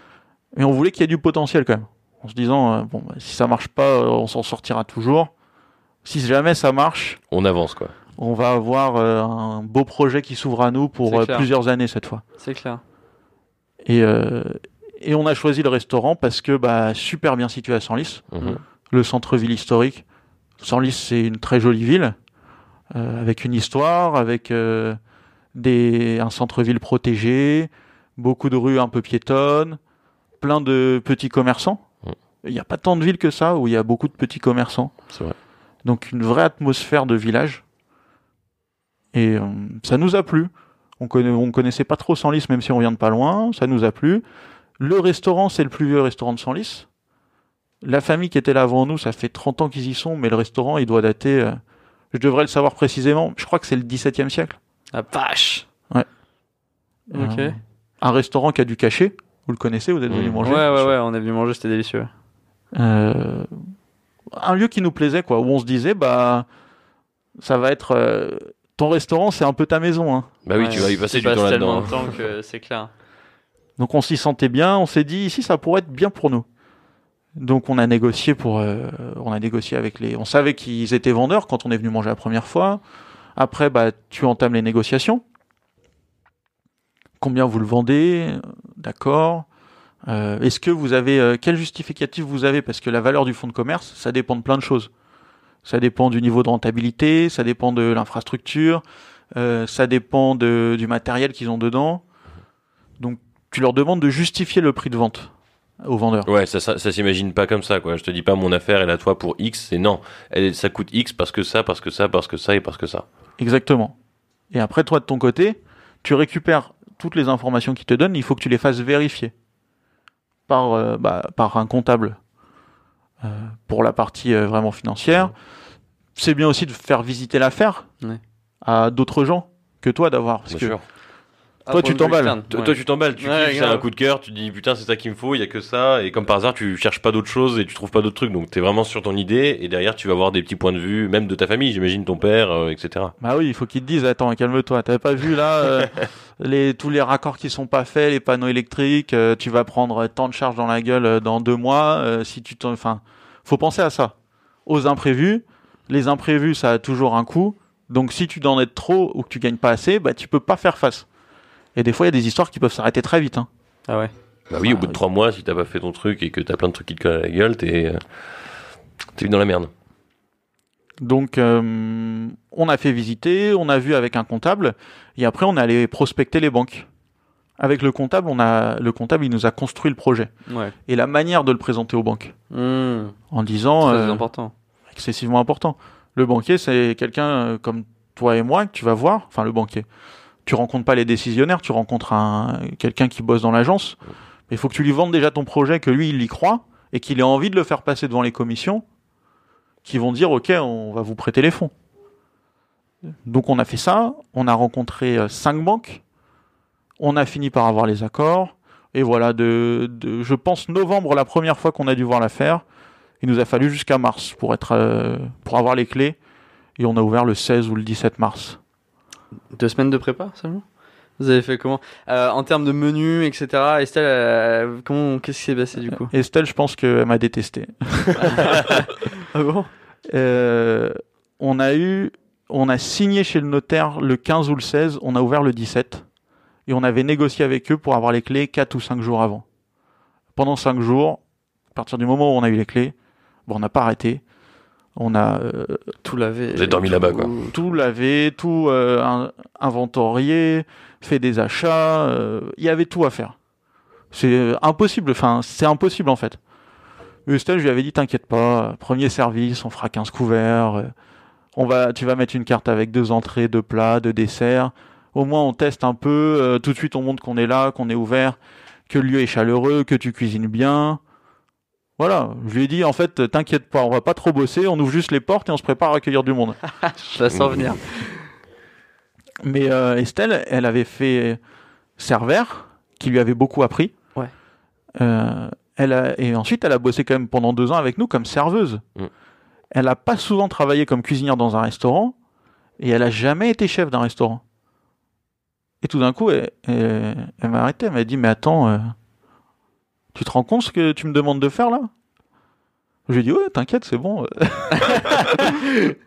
et on voulait qu'il y ait du potentiel quand même. En se disant, euh, bon, bah, si ça marche pas, euh, on s'en sortira toujours. Si jamais ça marche, On avance, quoi. on va avoir euh, un beau projet qui s'ouvre à nous pour euh, plusieurs années cette fois. C'est clair. Et, euh, et on a choisi le restaurant parce que bah, super bien situé à Senlis, Mhm. le centre-ville historique. Senlis, c'est une très jolie ville, euh, avec une histoire, avec euh, des, un centre-ville protégé, beaucoup de rues un peu piétonnes, plein de petits commerçants. Mm. Il n'y a pas tant de villes que ça où il y a beaucoup de petits commerçants. Vrai. Donc une vraie atmosphère de village. Et euh, ça nous a plu. On on connaissait pas trop Senlis, même si on vient de pas loin. Ça nous a plu. Le restaurant, c'est le plus vieux restaurant de Senlis. La famille qui était là avant nous, ça fait 30 ans qu'ils y sont, mais le restaurant, il doit dater. euh, je devrais le savoir précisément. Je crois que c'est le 17e siècle. La vache. Ouais. Ok. Euh, un restaurant qui a du cachet. Vous le connaissez, vous êtes venu Mmh. manger. Ouais, ouais, ouais, on est venu manger, c'était délicieux. Euh, un lieu qui nous plaisait, quoi, où on se disait, bah, ça va être. euh, ton restaurant, c'est un peu ta maison. Hein. Bah oui, Ouais, tu vas y passer du temps là-dedans. tellement hein. de temps que c'est clair. Donc on s'y sentait bien, on s'est dit ici ça pourrait être bien pour nous. Donc on a négocié pour, euh, on a négocié avec les, on savait qu'ils étaient vendeurs quand on est venu manger la première fois. Après bah tu entames les négociations. Combien vous le vendez, d'accord. Euh, Est-ce que vous avez euh, quel justificatif vous avez? Parce que la valeur du fonds de commerce ça dépend de plein de choses. Ça dépend du niveau de rentabilité, ça dépend de l'infrastructure, ça dépend du matériel qu'ils ont dedans. Donc tu leur demandes de justifier le prix de vente aux vendeurs. Ouais, ça, ça, ça s'imagine pas comme ça, quoi. Je te dis pas mon affaire, elle à toi pour X, c'est non. Elle, ça coûte X parce que ça, parce que ça, parce que ça et parce que ça. Exactement. Et après, toi, de ton côté, tu récupères toutes les informations qu'ils te donnent, il faut que tu les fasses vérifier par, euh, bah, par un comptable euh, pour la partie euh, vraiment financière. C'est bien aussi de faire visiter l'affaire Ouais. à d'autres gens que toi d'avoir. Parce Bien que sûr. Toi, tu t'emballes. Toi, toi, tu t'emballes, tu Ouais, kiffes, c'est un coup de cœur, tu te dis putain, c'est ça qu'il me faut, il y a que ça, et comme par hasard, tu cherches pas d'autres choses et tu trouves pas d'autres trucs, donc t'es vraiment sur ton idée, et derrière, tu vas voir des petits points de vue, même de ta famille, j'imagine ton père, euh, etc. Bah oui, il faut qu'ils te disent attends, calme-toi, t'avais pas vu là [LAUGHS] euh, les tous les raccords qui sont pas faits, les panneaux électriques, euh, tu vas prendre tant de charges dans la gueule dans deux mois. euh, si tu t'en- enfin, faut penser à ça, aux imprévus. Les imprévus, ça a toujours un coût. Donc si tu t'en aides trop ou que tu gagnes pas assez, bah tu peux pas faire face. Et des fois, il y a des histoires qui peuvent s'arrêter très vite. Hein. Ah ouais. Bah oui, au Ah, bout de oui. trois mois, si t'as pas fait ton truc et que t'as plein de trucs qui te collent à la gueule, t'es, euh, t'es dans la merde. Donc, euh, on a fait visiter, on a vu avec un comptable, et après, on est allé prospecter les banques. Avec le comptable, on a le comptable, il nous a construit le projet Ouais. et la manière de le présenter aux banques, Mmh. en disant Très euh, important. excessivement important. Le banquier, c'est quelqu'un euh, comme toi et moi que tu vas voir. Enfin, le banquier. Tu rencontres pas les décisionnaires, tu rencontres un quelqu'un qui bosse dans l'agence. Mais il faut que tu lui vendes déjà ton projet, que lui il y croit et qu'il ait envie de le faire passer devant les commissions, qui vont dire ok, on va vous prêter les fonds. Donc on a fait ça. On a rencontré euh, cinq banques. On a fini par avoir les accords. Et voilà, de, de je pense novembre la première fois qu'on a dû voir l'affaire. Il nous a fallu jusqu'à mars pour être euh, pour avoir les clés et on a ouvert le 16 ou le 17 mars. Deux semaines de prépa seulement? Vous avez fait comment? Euh, En termes de menu, etc. Estelle, euh, comment, qu'est-ce qui s'est passé du coup? Estelle, je pense qu'elle m'a détesté. [LAUGHS] Ah bon? Euh, on a eu, on a signé chez le notaire le 15 ou le 16, on a ouvert le 17 et on avait négocié avec eux pour avoir les clés 4 ou 5 jours avant. Pendant 5 jours, à partir du moment où on a eu les clés, bon, on n'a pas arrêté. On a euh, Tout lavé. Avez dormi là-bas, quoi. tout lavé, tout euh, in- inventorié, fait des achats, euh, il y avait tout à faire. C'est impossible, enfin, c'est impossible en fait. Je lui avais dit, t'inquiète pas, premier service, on fera 15 couverts, on va, tu vas mettre une carte avec deux entrées, deux plats, deux desserts. Au moins, on teste un peu, tout de suite, on montre qu'on est là, qu'on est ouvert, que le lieu est chaleureux, que tu cuisines bien. Voilà, je lui ai dit, en fait, t'inquiète pas, on va pas trop bosser, on ouvre juste les portes et on se prépare à accueillir du monde. [LAUGHS] Je la sens venir. Mais euh, Estelle, elle avait fait serveur, qui lui avait beaucoup appris. Ouais. Euh, elle a, et ensuite, elle a bossé quand même pendant deux ans avec nous comme serveuse. Mm. Elle a pas souvent travaillé comme cuisinière dans un restaurant, et elle a jamais été chef d'un restaurant. Et tout d'un coup, elle, elle- elle m'a arrêté, elle m'a dit, mais attends, euh, tu te rends compte ce que tu me demandes de faire là? Je lui ai dit, ouais, t'inquiète, c'est bon. [LAUGHS]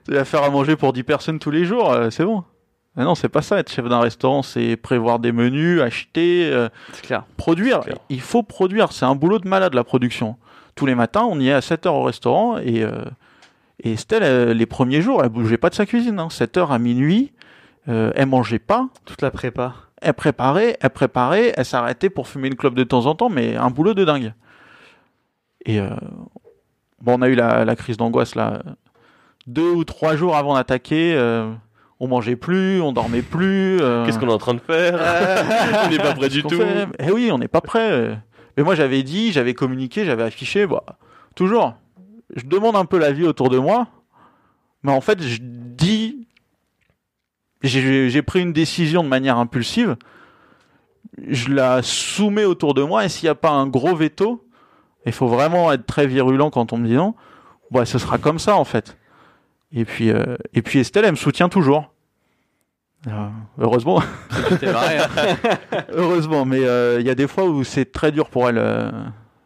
tu vas faire à manger pour 10 personnes tous les jours, euh, c'est bon. Mais non, c'est pas ça, être chef d'un restaurant, c'est prévoir des menus, acheter, euh, clair. produire. Clair. Il faut produire, c'est un boulot de malade la production. Tous les matins, on y est à 7 heures au restaurant et, euh, et Estelle, euh, les premiers jours, elle bougeait pas de sa cuisine. Hein. 7 heures à minuit, euh, elle mangeait pas, Toute la prépa. Elle préparait, elle préparait, elle s'arrêtait pour fumer une clope de temps en temps, mais un boulot de dingue. Et euh, bon, on a eu la, la crise d'angoisse là, deux ou trois jours avant d'attaquer. euh, on mangeait plus, on dormait plus. euh, Qu'est-ce qu'on est en train de faire? [LAUGHS] On n'est pas prêt du tout. fait? Eh oui, on n'est pas prêt. Mais moi, j'avais dit, j'avais communiqué, j'avais affiché. Bah, toujours, je demande un peu l'avis autour de moi, mais en fait, je dis, j'ai pris une décision de manière impulsive. Je la soumets autour de moi, et s'il n'y a pas un gros veto, il faut vraiment être très virulent quand on me dit non. Ouais, ce sera comme ça en fait. Et puis, euh, et puis Estelle, elle me soutient toujours. Euh, heureusement. Marré, hein. [LAUGHS] Heureusement, mais euh, il y a des fois où c'est très dur pour elle euh,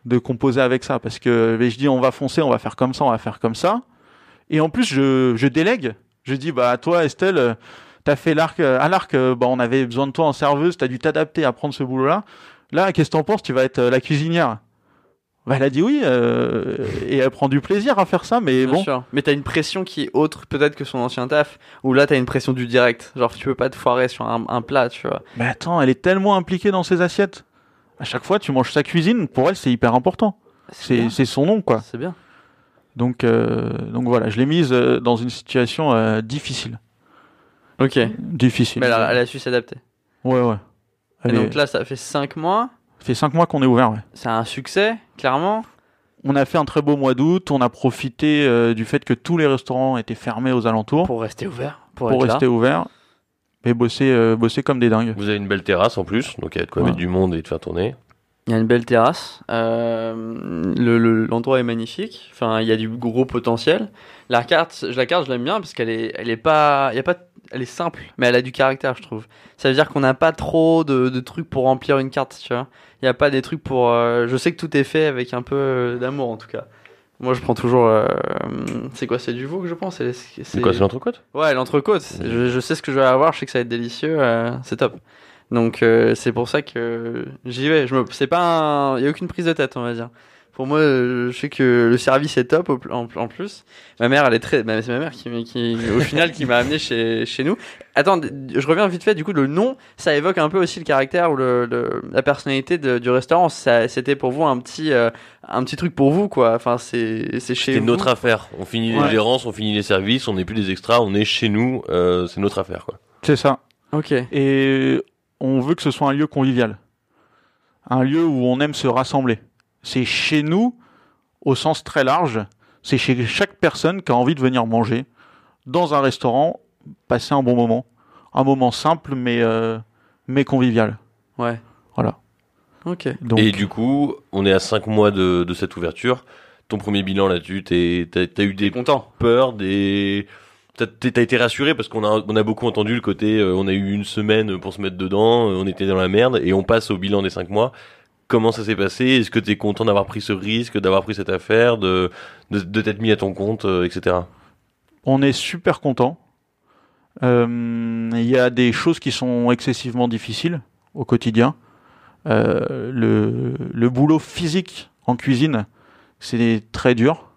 de composer avec ça, parce que je dis on va foncer, on va faire comme ça, on va faire comme ça, et en plus je, je délègue. Je dis bah toi Estelle, t'as fait l'arc euh, à l'arc, euh, bah on avait besoin de toi en serveuse, t'as dû t'adapter à prendre ce boulot-là. Là, qu'est-ce que t'en penses? Tu vas être euh, la cuisinière. Bah, elle a dit oui, euh, et elle prend du plaisir à faire ça, mais Bien bon. sûr. Mais t'as une pression qui est autre peut-être que son ancien taf. Ou là t'as une pression du direct. Genre tu peux pas te foirer sur un, un plat, tu vois. Mais attends, elle est tellement impliquée dans ses assiettes. À chaque fois, tu manges sa cuisine, pour elle, c'est hyper important. C'est son nom, quoi. C'est bien. Donc, euh, donc voilà, je l'ai mise dans une situation euh, difficile. Ok. Difficile. Mais elle a, elle a su s'adapter. Ouais, ouais. Et donc là ça fait 5 mois. Ça fait cinq mois qu'on est ouvert, ouais. C'est un succès, clairement. On a fait un très beau mois d'août, on a profité euh, du fait que tous les restaurants étaient fermés aux alentours Pour rester ouvert. Pour, pour être là. rester ouverts et bosser, euh, bosser comme des dingues. Vous avez une belle terrasse en plus, donc il y a de quoi Ouais. mettre du monde et de faire tourner. Il y a une belle terrasse. Euh, le- le- L'endroit est magnifique. Enfin, il y a du gros potentiel. La carte, je la carte, je l'aime bien parce qu'elle est, elle est pas, il y a pas, elle est simple, mais elle a du caractère, je trouve. Ça veut dire qu'on n'a pas trop de, de trucs pour remplir une carte, tu vois. Il y a pas des trucs pour. euh, je sais que tout est fait avec un peu euh, d'amour, en tout cas. Moi, je prends toujours. euh, c'est quoi C'est du veau que je pense. C'est quoi, c'est l'entrecôte? Ouais, l'entrecôte. Je, je sais ce que je vais avoir, je sais que ça va être délicieux, c'est top. Donc c'est pour ça que j'y vais. Je me, c'est pas, un- il y a aucune prise de tête, on va dire. Pour moi, euh, je sais que le service est top en, plus. Ma mère, elle est très, bah, c'est ma mère qui, qui au final, qui m'a amené chez chez nous. Attends, je reviens vite fait. Du coup, le nom, ça évoque un peu aussi le caractère ou le, le- la personnalité de- du restaurant. Ça, c'était pour vous un petit, euh, un petit truc pour vous, quoi. Enfin, c'est, c'est chez C'est vous. notre affaire. On finit les gérances, on finit les services, on n'est plus des extras, on est chez nous, euh, c'est notre affaire. Quoi. C'est ça. Ok. Et on veut que ce soit un lieu convivial. Un lieu où on aime se rassembler. C'est chez nous, au sens très large. C'est chez chaque personne qui a envie de venir manger dans un restaurant, passer un bon moment. Un moment simple, mais, euh, mais convivial. Ouais. Voilà. Ok. Donc, Et du coup, on est à 5 mois de, de cette ouverture. Ton premier bilan là-dessus, t'es- t'as t'as eu des Content. peurs, des... t'as t'as été rassuré parce qu'on a on a beaucoup entendu le côté euh, on a eu une semaine pour se mettre dedans, euh, on était dans la merde et on passe au bilan des cinq mois. Comment ça s'est passé? Est-ce que t'es content d'avoir pris ce risque, d'avoir pris cette affaire, de t'être mis à ton compte, euh, etc. On est super content. Euh, Il y a des choses qui sont excessivement difficiles au quotidien. Euh, le, le boulot physique en cuisine, c'est très dur.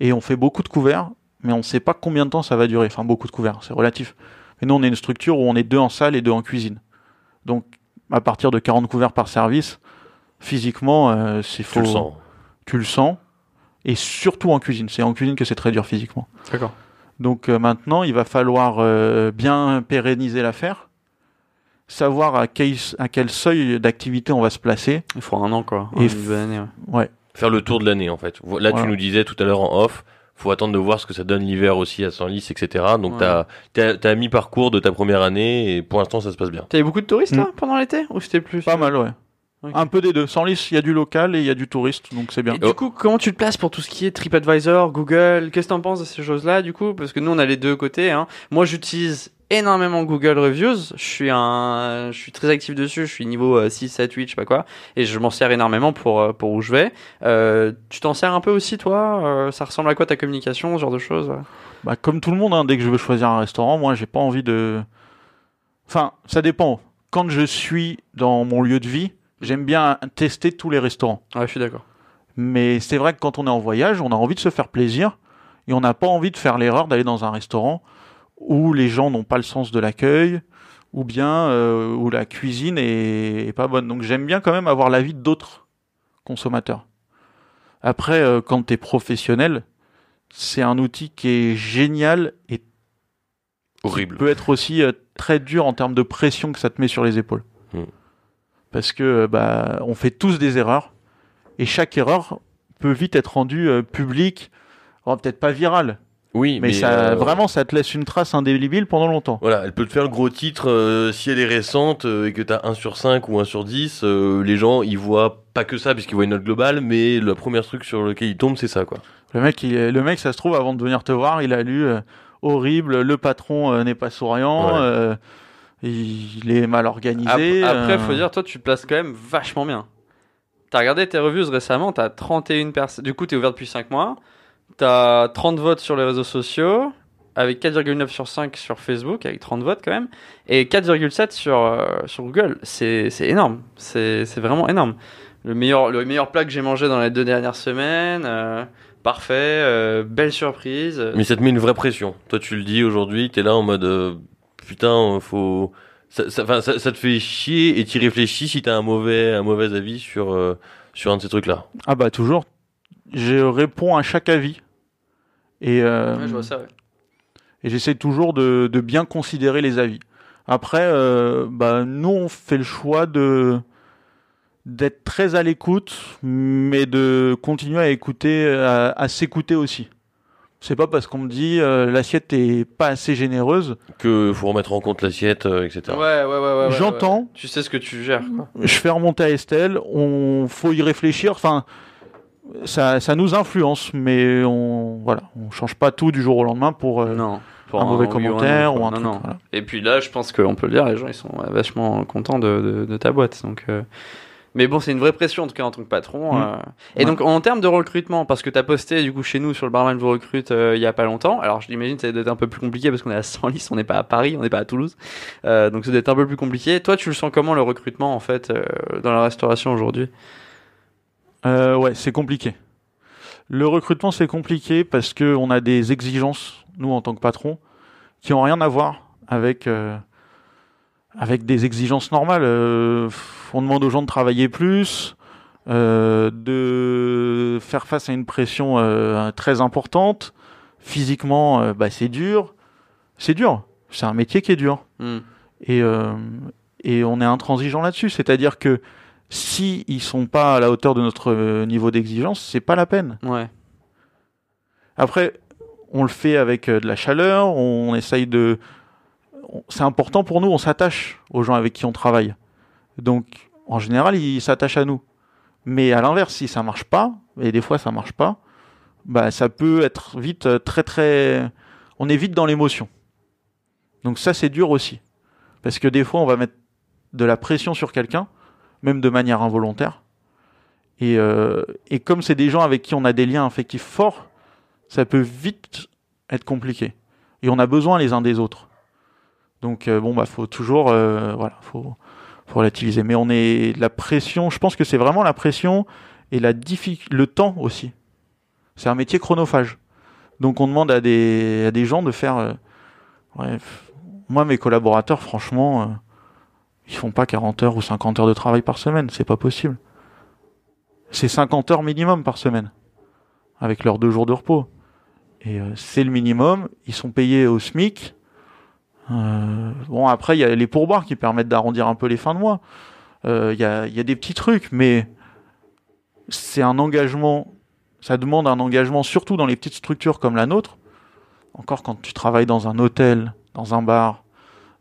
Et on fait beaucoup de couverts, mais on ne sait pas combien de temps ça va durer. Enfin, beaucoup de couverts, c'est relatif. Mais nous, on est une structure où on est deux en salle et deux en cuisine. Donc, à partir de 40 couverts par service, physiquement, euh, c'est Tu faut, le sens. tu le sens. Et surtout en cuisine. C'est en cuisine que c'est très dur physiquement. D'accord. Donc euh, maintenant, il va falloir euh, bien pérenniser l'affaire, savoir à quel, à quel seuil d'activité on va se placer. Il faut un an, quoi. Et f- année, ouais. Ouais, Faire le tour de l'année en fait. Là, Voilà. tu nous disais tout à l'heure en off, faut attendre de voir ce que ça donne l'hiver aussi à Senlis, etc. Donc Ouais. t'as t'as t'as mi-parcours de ta première année et pour l'instant ça se passe bien. T'avais beaucoup de touristes, Mm. là, pendant l'été? Ou c'était plus pas mal, ouais. Un peu des deux. Sans lisse, il y a du local et il y a du touriste, donc c'est bien. Et du coup, comment tu te places pour tout ce qui est TripAdvisor, Google? Qu'est-ce que t'en penses de ces choses-là, du coup? Parce que nous, on a les deux côtés. Hein. Moi, j'utilise énormément Google Reviews. Je suis un, je suis très actif dessus. Je suis niveau euh, 6, 7, 8, je sais pas quoi. Et je m'en sers énormément pour, euh, pour où je vais. Euh, tu t'en sers un peu aussi, toi? Euh, Ça ressemble à quoi ta communication, ce genre de choses? Bah, comme tout le monde, hein, dès que je veux choisir un restaurant, moi, j'ai pas envie de. Enfin, ça dépend. Quand je suis dans mon lieu de vie, j'aime bien tester tous les restaurants. Ouais, je suis d'accord. Mais c'est vrai que quand on est en voyage, on a envie de se faire plaisir et on n'a pas envie de faire l'erreur d'aller dans un restaurant où les gens n'ont pas le sens de l'accueil ou bien euh, où la cuisine est, est pas bonne. Donc j'aime bien quand même avoir l'avis d'autres consommateurs. Après, euh, quand tu es professionnel, c'est un outil qui est génial et Horrible. peut être aussi euh, très dur en termes de pression que ça te met sur les épaules. Hmm. Parce que euh, bah, on fait tous des erreurs et chaque erreur peut vite être rendue euh, publique, oh, peut-être pas virale, Oui, mais, mais, ça euh, vraiment ça te laisse une trace indélébile pendant longtemps. Voilà, elle peut te faire le gros titre euh, si elle est récente et que t'as 1 sur 5 ou 1 sur 10, euh, les gens ils voient pas que ça puisqu'ils voient une note globale, mais le premier truc sur lequel ils tombent c'est ça quoi. Le mec, il le mec, ça se trouve avant de venir te voir, il a lu horrible, le patron n'est pas souriant, Ouais. Euh, il est mal organisé. Après, après, euh, faut dire, toi, tu te places quand même vachement bien. T'as regardé tes reviews récemment, t'as 31 personnes. Du coup, t'es ouvert depuis 5 mois. T'as 30 votes sur les réseaux sociaux, avec 4,9 sur 5 sur Facebook, avec 30 votes quand même, et 4,7 sur, euh, sur Google. C'est c'est énorme. C'est c'est vraiment énorme. Le meilleur, le meilleur plat que j'ai mangé dans les deux dernières semaines. euh, parfait, euh, belle surprise. Mais ça te met une vraie pression. Toi tu le dis aujourd'hui, t'es là en mode euh, putain, euh, faut ça, ça, enfin, ça, ça te fait chier et t'y réfléchis si t'as un mauvais un mauvais avis sur euh, sur un de ces trucs là. Ah bah toujours. Je réponds à chaque avis. Et, euh, Ouais, je vois ça, ouais. et j'essaie toujours de, de bien considérer les avis. Après, euh, bah, nous, on fait le choix de d'être très à l'écoute, mais de continuer à écouter, à, à s'écouter aussi. C'est pas parce qu'on me dit euh, l'assiette est pas assez généreuse. Que faut remettre en compte l'assiette, euh, etc. Ouais, ouais, ouais, ouais, J'entends. ouais. Tu sais ce que tu gères, quoi. Je fais remonter à Estelle. On faut y réfléchir. Enfin, ça, ça nous influence, mais on voilà, on change pas tout du jour au lendemain pour euh, Non. Pour un mauvais oui commentaire ou un quoi. truc. Non, non. voilà. Et puis là, je pense qu'on peut le dire, les gens ils sont vachement contents de, de, de ta boîte. Donc, euh, Mais bon, c'est une vraie pression en tout cas en tant que patron. Mm. euh. Et Ouais. donc en termes de recrutement, parce que tu as posté du coup chez nous sur le barman vous recrute euh, il y a pas longtemps. Alors je l'imagine ça doit être un peu plus compliqué parce qu'on est à Senlis, on n'est pas à Paris, on n'est pas à Toulouse. Euh, donc ça doit être un peu plus compliqué. Toi, tu le sens comment le recrutement en fait dans la restauration aujourd'hui? Ouais, c'est compliqué. Le recrutement, c'est compliqué parce que on a des exigences, nous, en tant que patron, qui ont rien à voir avec, avec des exigences normales. Euh, on demande aux gens de travailler plus, euh, de faire face à une pression euh, très importante. Physiquement, bah, c'est dur. C'est dur. C'est un métier qui est dur. Hmm. Et, et on est intransigeant là-dessus. C'est-à-dire que si ils sont pas à la hauteur de notre niveau d'exigence, c'est pas la peine. Ouais. Après, on le fait avec de la chaleur, on essaye de. C'est important pour nous, on s'attache aux gens avec qui on travaille. Donc, en général, ils s'attachent à nous. Mais à l'inverse, si ça marche pas, et des fois ça marche pas, bah ça peut être vite euh, très très. on est vite dans l'émotion. Donc ça, c'est dur aussi. Parce que des fois, on va mettre de la pression sur quelqu'un, même de manière involontaire. Et, euh, et comme c'est des gens avec qui on a des liens affectifs forts, ça peut vite être compliqué. Et on a besoin les uns des autres. Donc euh, bon, bah faut toujours, euh, voilà, faut, faut relativiser. Mais on est la pression. Je pense que c'est vraiment la pression et la diffi- le temps aussi. C'est un métier chronophage. Donc on demande à des, à des gens de faire. euh, moi, mes collaborateurs, franchement, euh, ils font pas 40 heures ou 50 heures de travail par semaine. C'est pas possible. C'est 50 heures minimum par semaine. Avec leurs deux jours de repos. Et euh, c'est le minimum. Ils sont payés au SMIC. Euh, bon, après, il y a les pourboires qui permettent d'arrondir un peu les fins de mois. Euh, Il y, a, il y a des petits trucs, mais c'est un engagement. Ça demande un engagement, surtout dans les petites structures comme la nôtre. Encore quand tu travailles dans un hôtel, dans un bar,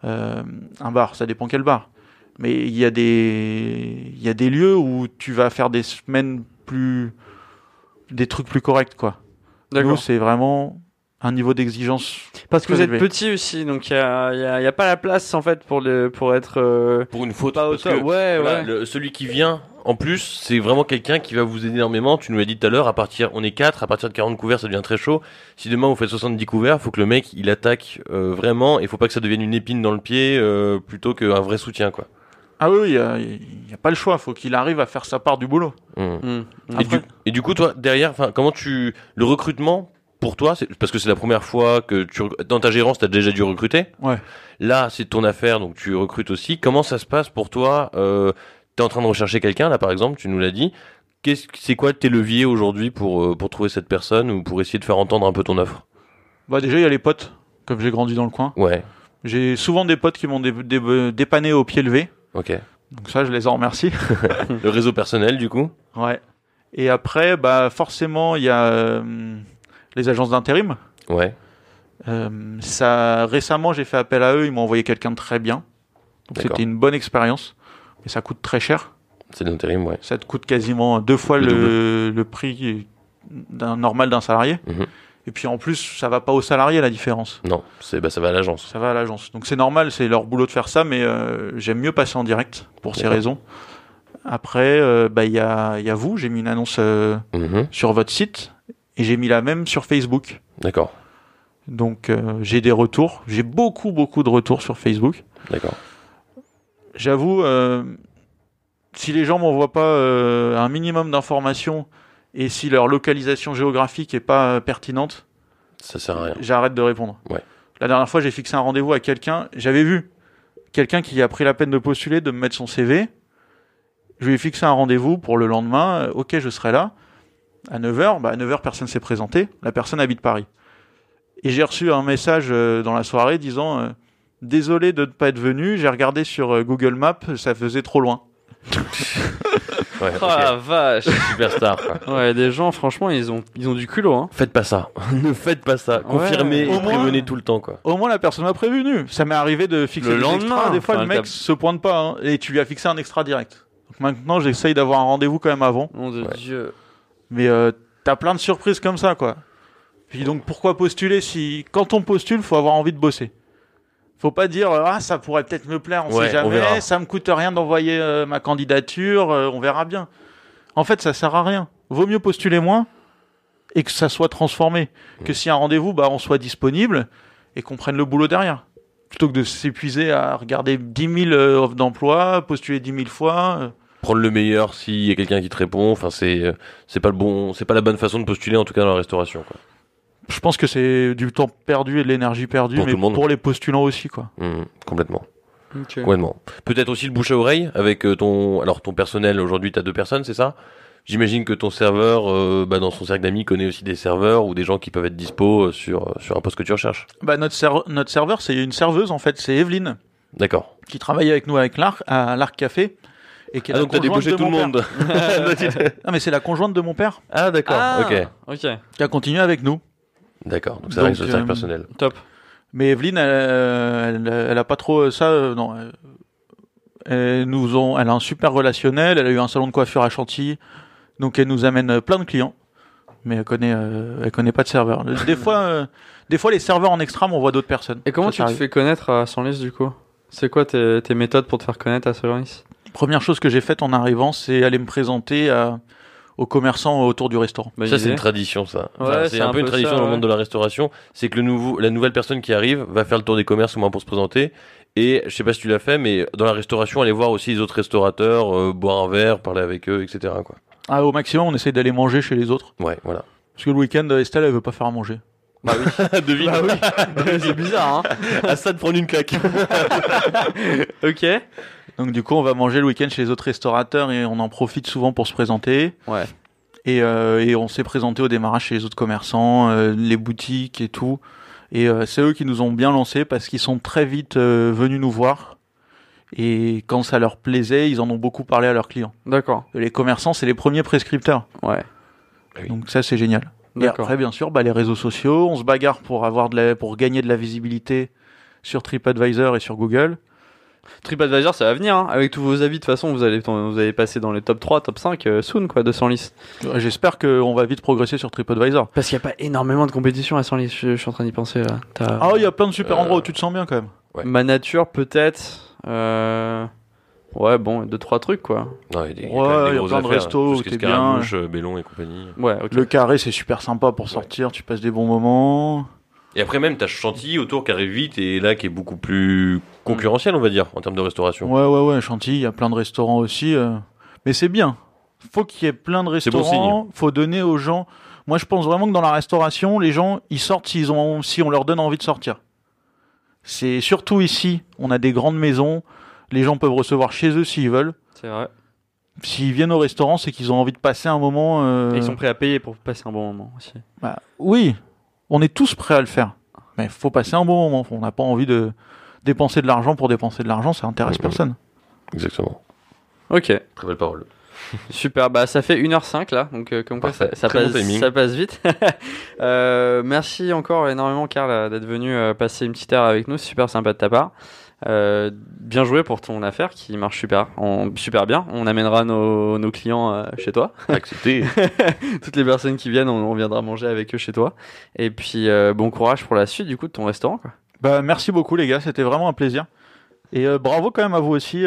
euh, un bar, ça dépend quel bar. Mais il y a des, y a des lieux où tu vas faire des semaines plus, des trucs plus corrects, quoi. Nous, c'est vraiment un niveau d'exigence. Parce que vous êtes petit aussi, donc il y a, y a- il y a pas la place en fait pour le pour être euh, Pour une faute. pas parce que, Ouais, voilà, ouais. le- celui qui vient, en plus, c'est vraiment quelqu'un qui va vous aider énormément. Tu nous l'as dit tout à l'heure, à partir, on est 4, à partir de 40 couverts, ça devient très chaud. Si demain vous faites 70 couverts, faut que le mec, il attaque euh, vraiment, et faut pas que ça devienne une épine dans le pied, euh, plutôt qu'un vrai soutien, quoi. Ah oui, il y a, pas le choix. Faut qu'il arrive à faire sa part du boulot. Mm. Hmm. Et, du, et du coup, toi, derrière, comment tu, le recrutement, pour toi, parce que c'est la première fois que tu, dans ta gérance, t'as déjà dû recruter. Ouais. Là, c'est ton affaire, donc tu recrutes aussi. Comment ça se passe pour toi euh, T'es en train de rechercher quelqu'un, là, par exemple, tu nous l'as dit. Qu'est-ce, c'est quoi tes leviers aujourd'hui pour euh, pour trouver cette personne ou pour essayer de faire entendre un peu ton offre? Bah déjà, il y a les potes. Comme j'ai grandi dans le coin, Ouais. j'ai souvent des potes qui m'ont dé- dé- dépanné au pied levé. Ok. Donc ça, je les en remercie. [LAUGHS] Le réseau personnel, du coup? ouais. Et après, bah forcément, il y a euh, les agences d'intérim. Ouais. Euh, ça, récemment, j'ai fait appel à eux. Ils m'ont envoyé quelqu'un de très bien. Donc c'était une bonne expérience. Mais ça coûte très cher. C'est l'intérim, ouais. Ça te coûte quasiment deux fois Le le, le prix d'un normal d'un salarié. Mhm. Et puis en plus, ça va pas au salarié la différence. Non, c'est bah ça va à l'agence. Ça va à l'agence. Donc c'est normal, c'est leur boulot de faire ça, mais euh, j'aime mieux passer en direct pour ces raisons. Après, euh, bah, il y, a, y a vous, j'ai mis une annonce euh, Mhm. sur votre site et j'ai mis la même sur Facebook. D'accord. Donc euh, j'ai des retours, j'ai beaucoup beaucoup de retours sur Facebook. D'accord. J'avoue, euh, si les gens m'envoient pas euh, un minimum d'informations et si leur localisation géographique est pas pertinente, Ça sert à rien. j'arrête de répondre. Ouais. La dernière fois, j'ai fixé un rendez-vous à quelqu'un. J'avais vu quelqu'un qui a pris la peine de postuler, de me mettre son CV. Je lui ai fixé un rendez-vous pour le lendemain. Ok, je serai là. À 9h, bah à 9h, personne s'est présenté. La personne habite Paris. Et j'ai reçu un message euh, dans la soirée disant euh, Désolé de ne pas être venu, j'ai regardé sur euh, Google Maps, ça faisait trop loin. [LAUGHS] Ouais, Oh la vache. Superstar, quoi. Ouais, des gens, franchement, ils ont, ils ont du culot, hein. Faites pas ça. [LAUGHS] ne faites pas ça. Confirmez Au et moins- prévenez tout le temps, quoi. Au moins, la personne m'a prévenu. Ça m'est arrivé de fixer Le des lendemain, extras. Des fois, enfin, le mec se pointe pas hein, et tu lui as fixé un extra direct. Donc maintenant, j'essaye d'avoir un rendez-vous quand même avant. Mon de Ouais. Dieu. Mais euh, t'as plein de surprises comme ça, quoi. Puis donc, pourquoi postuler si, quand on postule, faut avoir envie de bosser? Faut pas dire ah ça pourrait peut-être me plaire, on Ouais, sait on jamais, ça me coûte rien d'envoyer euh, ma candidature, euh, on verra bien. En fait, ça sert à rien. Vaut mieux postuler moins et que ça soit transformé, que si un rendez-vous, bah on soit disponible et qu'on prenne le boulot derrière, plutôt que de s'épuiser à regarder 10 000 euh, offres d'emploi, postuler 10 000 fois. euh. Prendre le meilleur s'il y a quelqu'un qui te répond. Enfin, c'est c'est pas le bon, c'est pas la bonne façon de postuler en tout cas dans la restauration, quoi. Je pense que c'est du temps perdu et de l'énergie perdue, Pour mais tout le monde. pour les postulants aussi, quoi. Mhm, complètement. Complètement. Peut-être aussi le bouche à oreille avec euh, ton, alors ton personnel. Aujourd'hui, t'as deux personnes, c'est ça? J'imagine que ton serveur, euh, bah, dans son cercle d'amis, connaît aussi des serveurs ou des gens qui peuvent être dispo euh, sur sur un poste que tu recherches. Bah, notre, ser- notre serveur, c'est une serveuse, en fait, c'est Evelyne, D'accord. qui travaille avec nous avec l'Arc, à l'Arc Café. Et qui est Ah la donc t'as conjointe débauché de tout le monde. Ah, [LAUGHS] [LAUGHS] mais c'est la conjointe de mon père ah d'accord. Ah, Ok. qui Ok. a continué avec nous. D'accord. Donc c'est vrai que Donc, c'est le cercle euh, personnel. Top. Mais Evelyne, elle, elle, elle a pas trop euh, ça, euh, non. Elle, nous ont, elle a un super relationnel, elle a eu un salon de coiffure à Chantilly, donc elle nous amène euh, plein de clients. mais elle connaît, euh, elle connaît pas de serveur. [LAUGHS] Des fois, euh, des fois les serveurs en extrême, on voit d'autres personnes. Et comment Ça, tu ça te fais connaître à Senlis du coup? C'est quoi tes, tes méthodes pour te faire connaître à Senlis? Première chose que j'ai faite en arrivant, c'est aller me présenter à- aux commerçants autour du restaurant. Ça, c'est une tradition, ça. Ouais, Enfin, c'est un, un peu une tradition ça, dans le ouais. monde de la restauration. C'est que le nouveau, la nouvelle personne qui arrive va faire le tour des commerces au moins pour se présenter. Et je sais pas si tu l'as fait, mais dans la restauration, aller voir aussi les autres restaurateurs, euh, boire un verre, parler avec eux, etc. Quoi. Ah, au maximum, on essaye d'aller manger chez les autres. Ouais, voilà. Parce que le week-end, Estelle, elle veut pas faire à manger. Bah oui. [LAUGHS] Devine. [LAUGHS] c'est bizarre, hein [LAUGHS] à ça de prendre une claque. Ok. Donc du coup, on va manger le week-end chez les autres restaurateurs et on en profite souvent pour se présenter. Ouais. Et, euh, et on s'est présenté au démarrage chez les autres commerçants, euh, les boutiques et tout. Et euh, c'est eux qui nous ont bien lancé parce qu'ils sont très vite euh, venus nous voir. Et quand ça leur plaisait, ils en ont beaucoup parlé à leurs clients. D'accord. Les commerçants, c'est les premiers prescripteurs. Ouais. Oui. Donc ça, c'est génial. Et D'accord. après, bien sûr, bah, les réseaux sociaux, on se bagarre pour avoir de la, pour gagner de la visibilité sur TripAdvisor et sur Google. TripAdvisor, ça va venir. Hein. Avec tous vos avis, de toute façon, vous allez, vous allez passer dans les top 3, top 5 euh, soon, quoi, de Senlis. Euh, J'espère qu'on va vite progresser sur TripAdvisor. Parce qu'il n'y a pas énormément de compétition à Senlis. Je, je suis en train d'y penser là. T'as Ah, il y a plein de super Euh, endroits où tu te sens bien quand même. Ouais. Ma nature, peut-être. Euh... Ouais, bon, deux, trois trucs, quoi. Non, il y a, Ouais, quand même des il y a grosses plein de affaires. restos Tout où ce qui est t'es bien. Scaramouche, euh, Bellon et compagnie. Ouais, ok. Le carré, c'est super sympa pour sortir, tu passes des bons moments. Et après même, t'as Chantilly autour qui arrive vite et là qui est beaucoup plus concurrentiel, on va dire, en termes de restauration. Ouais, ouais, ouais, Chantilly, il y a plein de restaurants aussi. euh. Mais c'est bien. Faut qu'il y ait plein de C'est bon restaurants. Faut donner aux gens. Moi, je pense vraiment que dans la restauration, les gens, ils sortent s'ils ont, si on leur donne envie de sortir. C'est surtout ici, on a des grandes maisons. Les gens peuvent recevoir chez eux s'ils veulent. C'est vrai. S'ils viennent au restaurant, c'est qu'ils ont envie de passer un moment. euh, Et ils sont prêts à payer pour passer un bon moment aussi. bah, oui, on est tous prêts à le faire. Mais il faut passer un bon moment. On n'a pas envie de dépenser de l'argent pour dépenser de l'argent, ça intéresse Mhm. personne. Exactement. Ok. Très belle parole. [LAUGHS] Super, bah ça fait 1h05 là, donc euh, comme quoi ça, ça bon passe, timing. ça passe vite. [LAUGHS] Euh, merci encore énormément Karl d'être venu euh, passer une petite heure avec nous, super sympa de ta part. Euh, bien joué pour ton affaire qui marche super, on- super bien. On amènera nos, nos clients euh, chez toi. Accepté. [LAUGHS] Toutes les personnes qui viennent, on, on viendra manger avec eux chez toi. Et puis euh, bon courage pour la suite du coup de ton restaurant. Quoi. Bah, merci beaucoup les gars, c'était vraiment un plaisir. Et bravo quand même à vous aussi.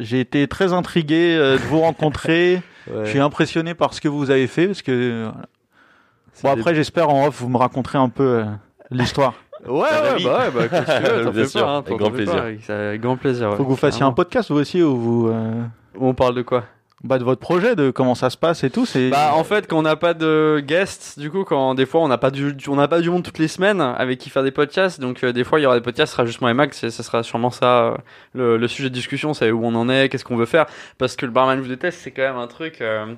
J'ai été très intrigué de vous rencontrer. [LAUGHS] Je suis impressionné par ce que vous avez fait parce que voilà. bon après j'espère en off vous me raconterez un peu l'histoire. Ouais, Ah bah ouais, bah ouais, bah, quand tu veux, [LAUGHS] t'en Bien fais sûr, pas, hein, avec grand fais pas, plaisir. avec, ça- avec grand plaisir. ouais, Faut que vous fassiez un carrément. podcast vous aussi où vous euh, On parle de quoi? bah, de votre projet, de comment ça se passe et tout. C'est Bah en fait quand on n'a pas de guests, du coup quand des fois on n'a pas du on n'a pas du monde toutes les semaines avec qui faire des podcasts, donc euh, des fois il y aura des podcasts, ce sera juste moi et Max, et ça sera sûrement ça euh, le, le sujet de discussion, c'est où on en est, qu'est-ce qu'on veut faire, parce que le barman vous déteste c'est quand même un truc euh,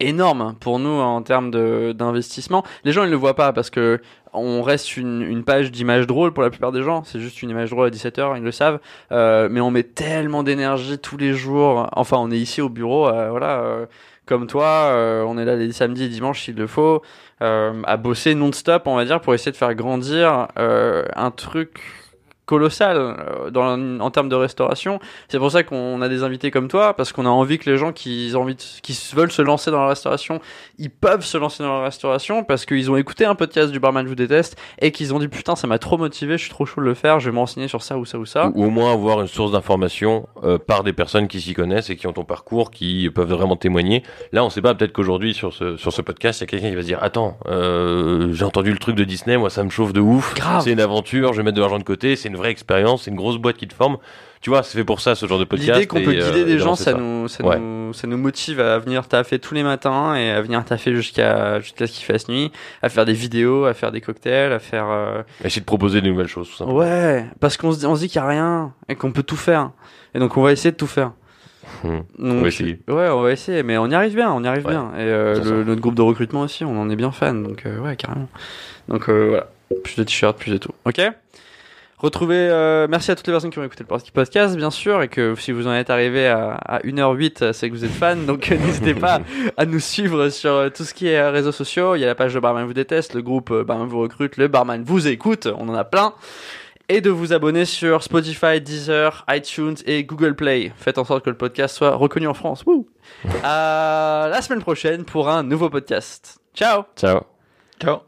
énorme pour nous en termes de d'investissement. Les gens ils le voient pas parce que on reste une, page d'image drôle pour la plupart des gens, c'est juste une image drôle à 17h, ils le savent, euh, mais on met tellement d'énergie tous les jours, enfin on est ici au bureau, euh, voilà. euh, comme toi, on est là les samedis et dimanches s'il le faut, à bosser non-stop, on va dire, pour essayer de faire grandir un truc colossal euh, dans, en termes de restauration. C'est pour ça qu'on a des invités comme toi, parce qu'on a envie que les gens qui ont envie, de- qui veulent se lancer dans la restauration, ils peuvent se lancer dans la restauration parce qu'ils ont écouté un podcast du Barman Je vous déteste et qu'ils ont dit putain ça m'a trop motivé, je suis trop chaud de le faire, je vais me renseigner sur ça ou ça ou ça. Ou, au moins avoir une source d'information euh, par des personnes qui s'y connaissent et qui ont ton parcours, qui peuvent vraiment témoigner. Là, on sait pas, peut-être qu'aujourd'hui, sur ce, sur ce podcast, il y a quelqu'un qui va se dire Attends, euh, j'ai entendu le truc de Disney, moi ça me chauffe de ouf. C'est une aventure, je vais mettre de l'argent de côté, c'est une vraie expérience, c'est une grosse boîte qui te forme. Tu vois, c'est fait pour ça ce genre de podcast. L'idée qu'on peut euh, guider des gens, ça, Nous, ça, Ouais. nous, ça nous motive à venir taffer tous les matins et à venir taffer jusqu'à jusqu'à ce qu'il fasse nuit, à faire des vidéos, à faire des cocktails, à faire. euh, Essayer de proposer de nouvelles choses, tout simplement. Ouais, parce qu'on se dit, on se dit qu'il n'y a rien et qu'on peut tout faire. Et donc on va essayer de tout faire. Hmm. Donc, On va essayer. Ouais, on va essayer, mais on y arrive bien, on y arrive Ouais, bien. Et euh, le- notre groupe de recrutement aussi, on en est bien fan, donc euh, ouais, carrément. Donc euh, voilà, plus de t-shirts, plus de tout. Ok? Retrouvez, euh, merci à toutes les personnes qui ont écouté le podcast, bien sûr, et que si vous en êtes arrivé à, à 1h08, c'est que vous êtes fan, donc euh, n'hésitez pas à nous suivre sur euh, tout ce qui est euh, réseaux sociaux. Il y a la page de Barman vous déteste, le groupe euh, Barman vous recrute, le Barman vous écoute, on en a plein. Et de vous abonner sur Spotify, Deezer, iTunes et Google Play. Faites en sorte que le podcast soit reconnu en France. Wouh [LAUGHS] à la semaine prochaine pour un nouveau podcast. Ciao Ciao. Ciao.